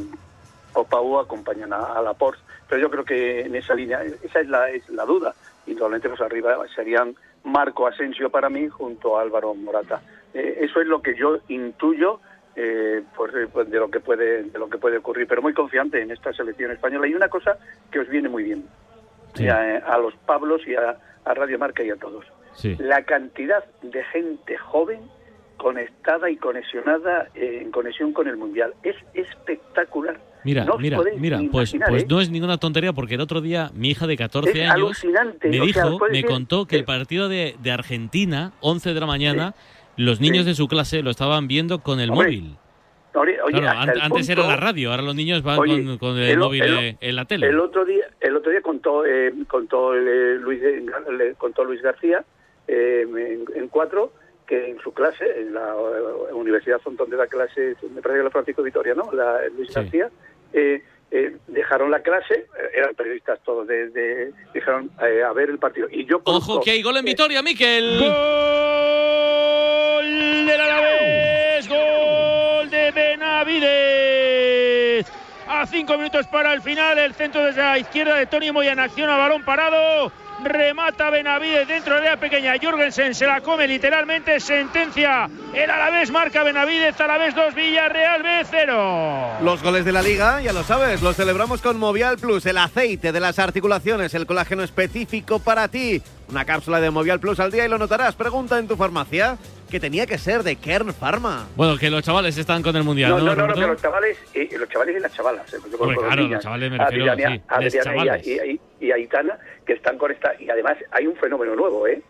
o Pau acompañan a, a Laporte, pero yo creo que en esa línea, esa es la, es la duda. Y probablemente pues arriba serían Marco Asensio para mí junto a Álvaro Morata. Eh, eso es lo que yo intuyo eh, pues, eh, pues, de lo que puede de lo que puede ocurrir, pero muy confiante en esta selección española. Y una cosa que os viene muy bien Sí. a, a los Pablos y a, a Radio Marca y a todos. Sí. La cantidad de gente joven conectada y conexionada eh, en conexión con el mundial es espectacular. Mira, No mira, mira, pues, imaginar, pues ¿eh? no es ninguna tontería porque el otro día mi hija de 14 Es años me sea, dijo, me contó que el partido de, de Argentina, 11 de la mañana, los niños de su clase lo estaban viendo con el Hombre, móvil. Oye, oye, Claro, antes era la radio, ahora los niños van Oye, con, con el, móvil el en la tele. El otro día, el otro día contó, eh, contó eh, Luis, contó Luis García eh, en, en cuatro que en su clase, en la eh, Universidad Fontón de la clase, me parece que la Francisco Vitoria, ¿no? La, Luis Sí. García, eh, eh, dejaron la clase, eran periodistas todos, de, de- dejaron eh, a ver el partido. Y yo Ojo conozco- que hay gol en Vitoria, Miquel. Gol del Alavés, gol de Benavides. A cinco minutos para el final, el centro desde la izquierda de Tony Moya en acción a balón parado. Remata Benavides dentro de la pequeña. Jorgensen se la come literalmente. Sentencia. El Alavés marca Benavides. Alavés 2, Villarreal B 0. Los goles de la liga, ya lo sabes, los celebramos con Movial Plus, el aceite de las articulaciones, el colágeno específico para ti. Una cápsula de Movial Plus al día y lo notarás. Pregunta en tu farmacia que tenía que ser de Kern Pharma. Bueno, que los chavales están con el mundial, No, ¿no? no, no, que los chavales, eh, los chavales y las chavalas. eh, Hombre, claro, niñas, los chavales me refiero, Adriana- sí, Adriana y a- y, y- y Aitana, que están con esta. Y además hay un fenómeno nuevo, ¿eh?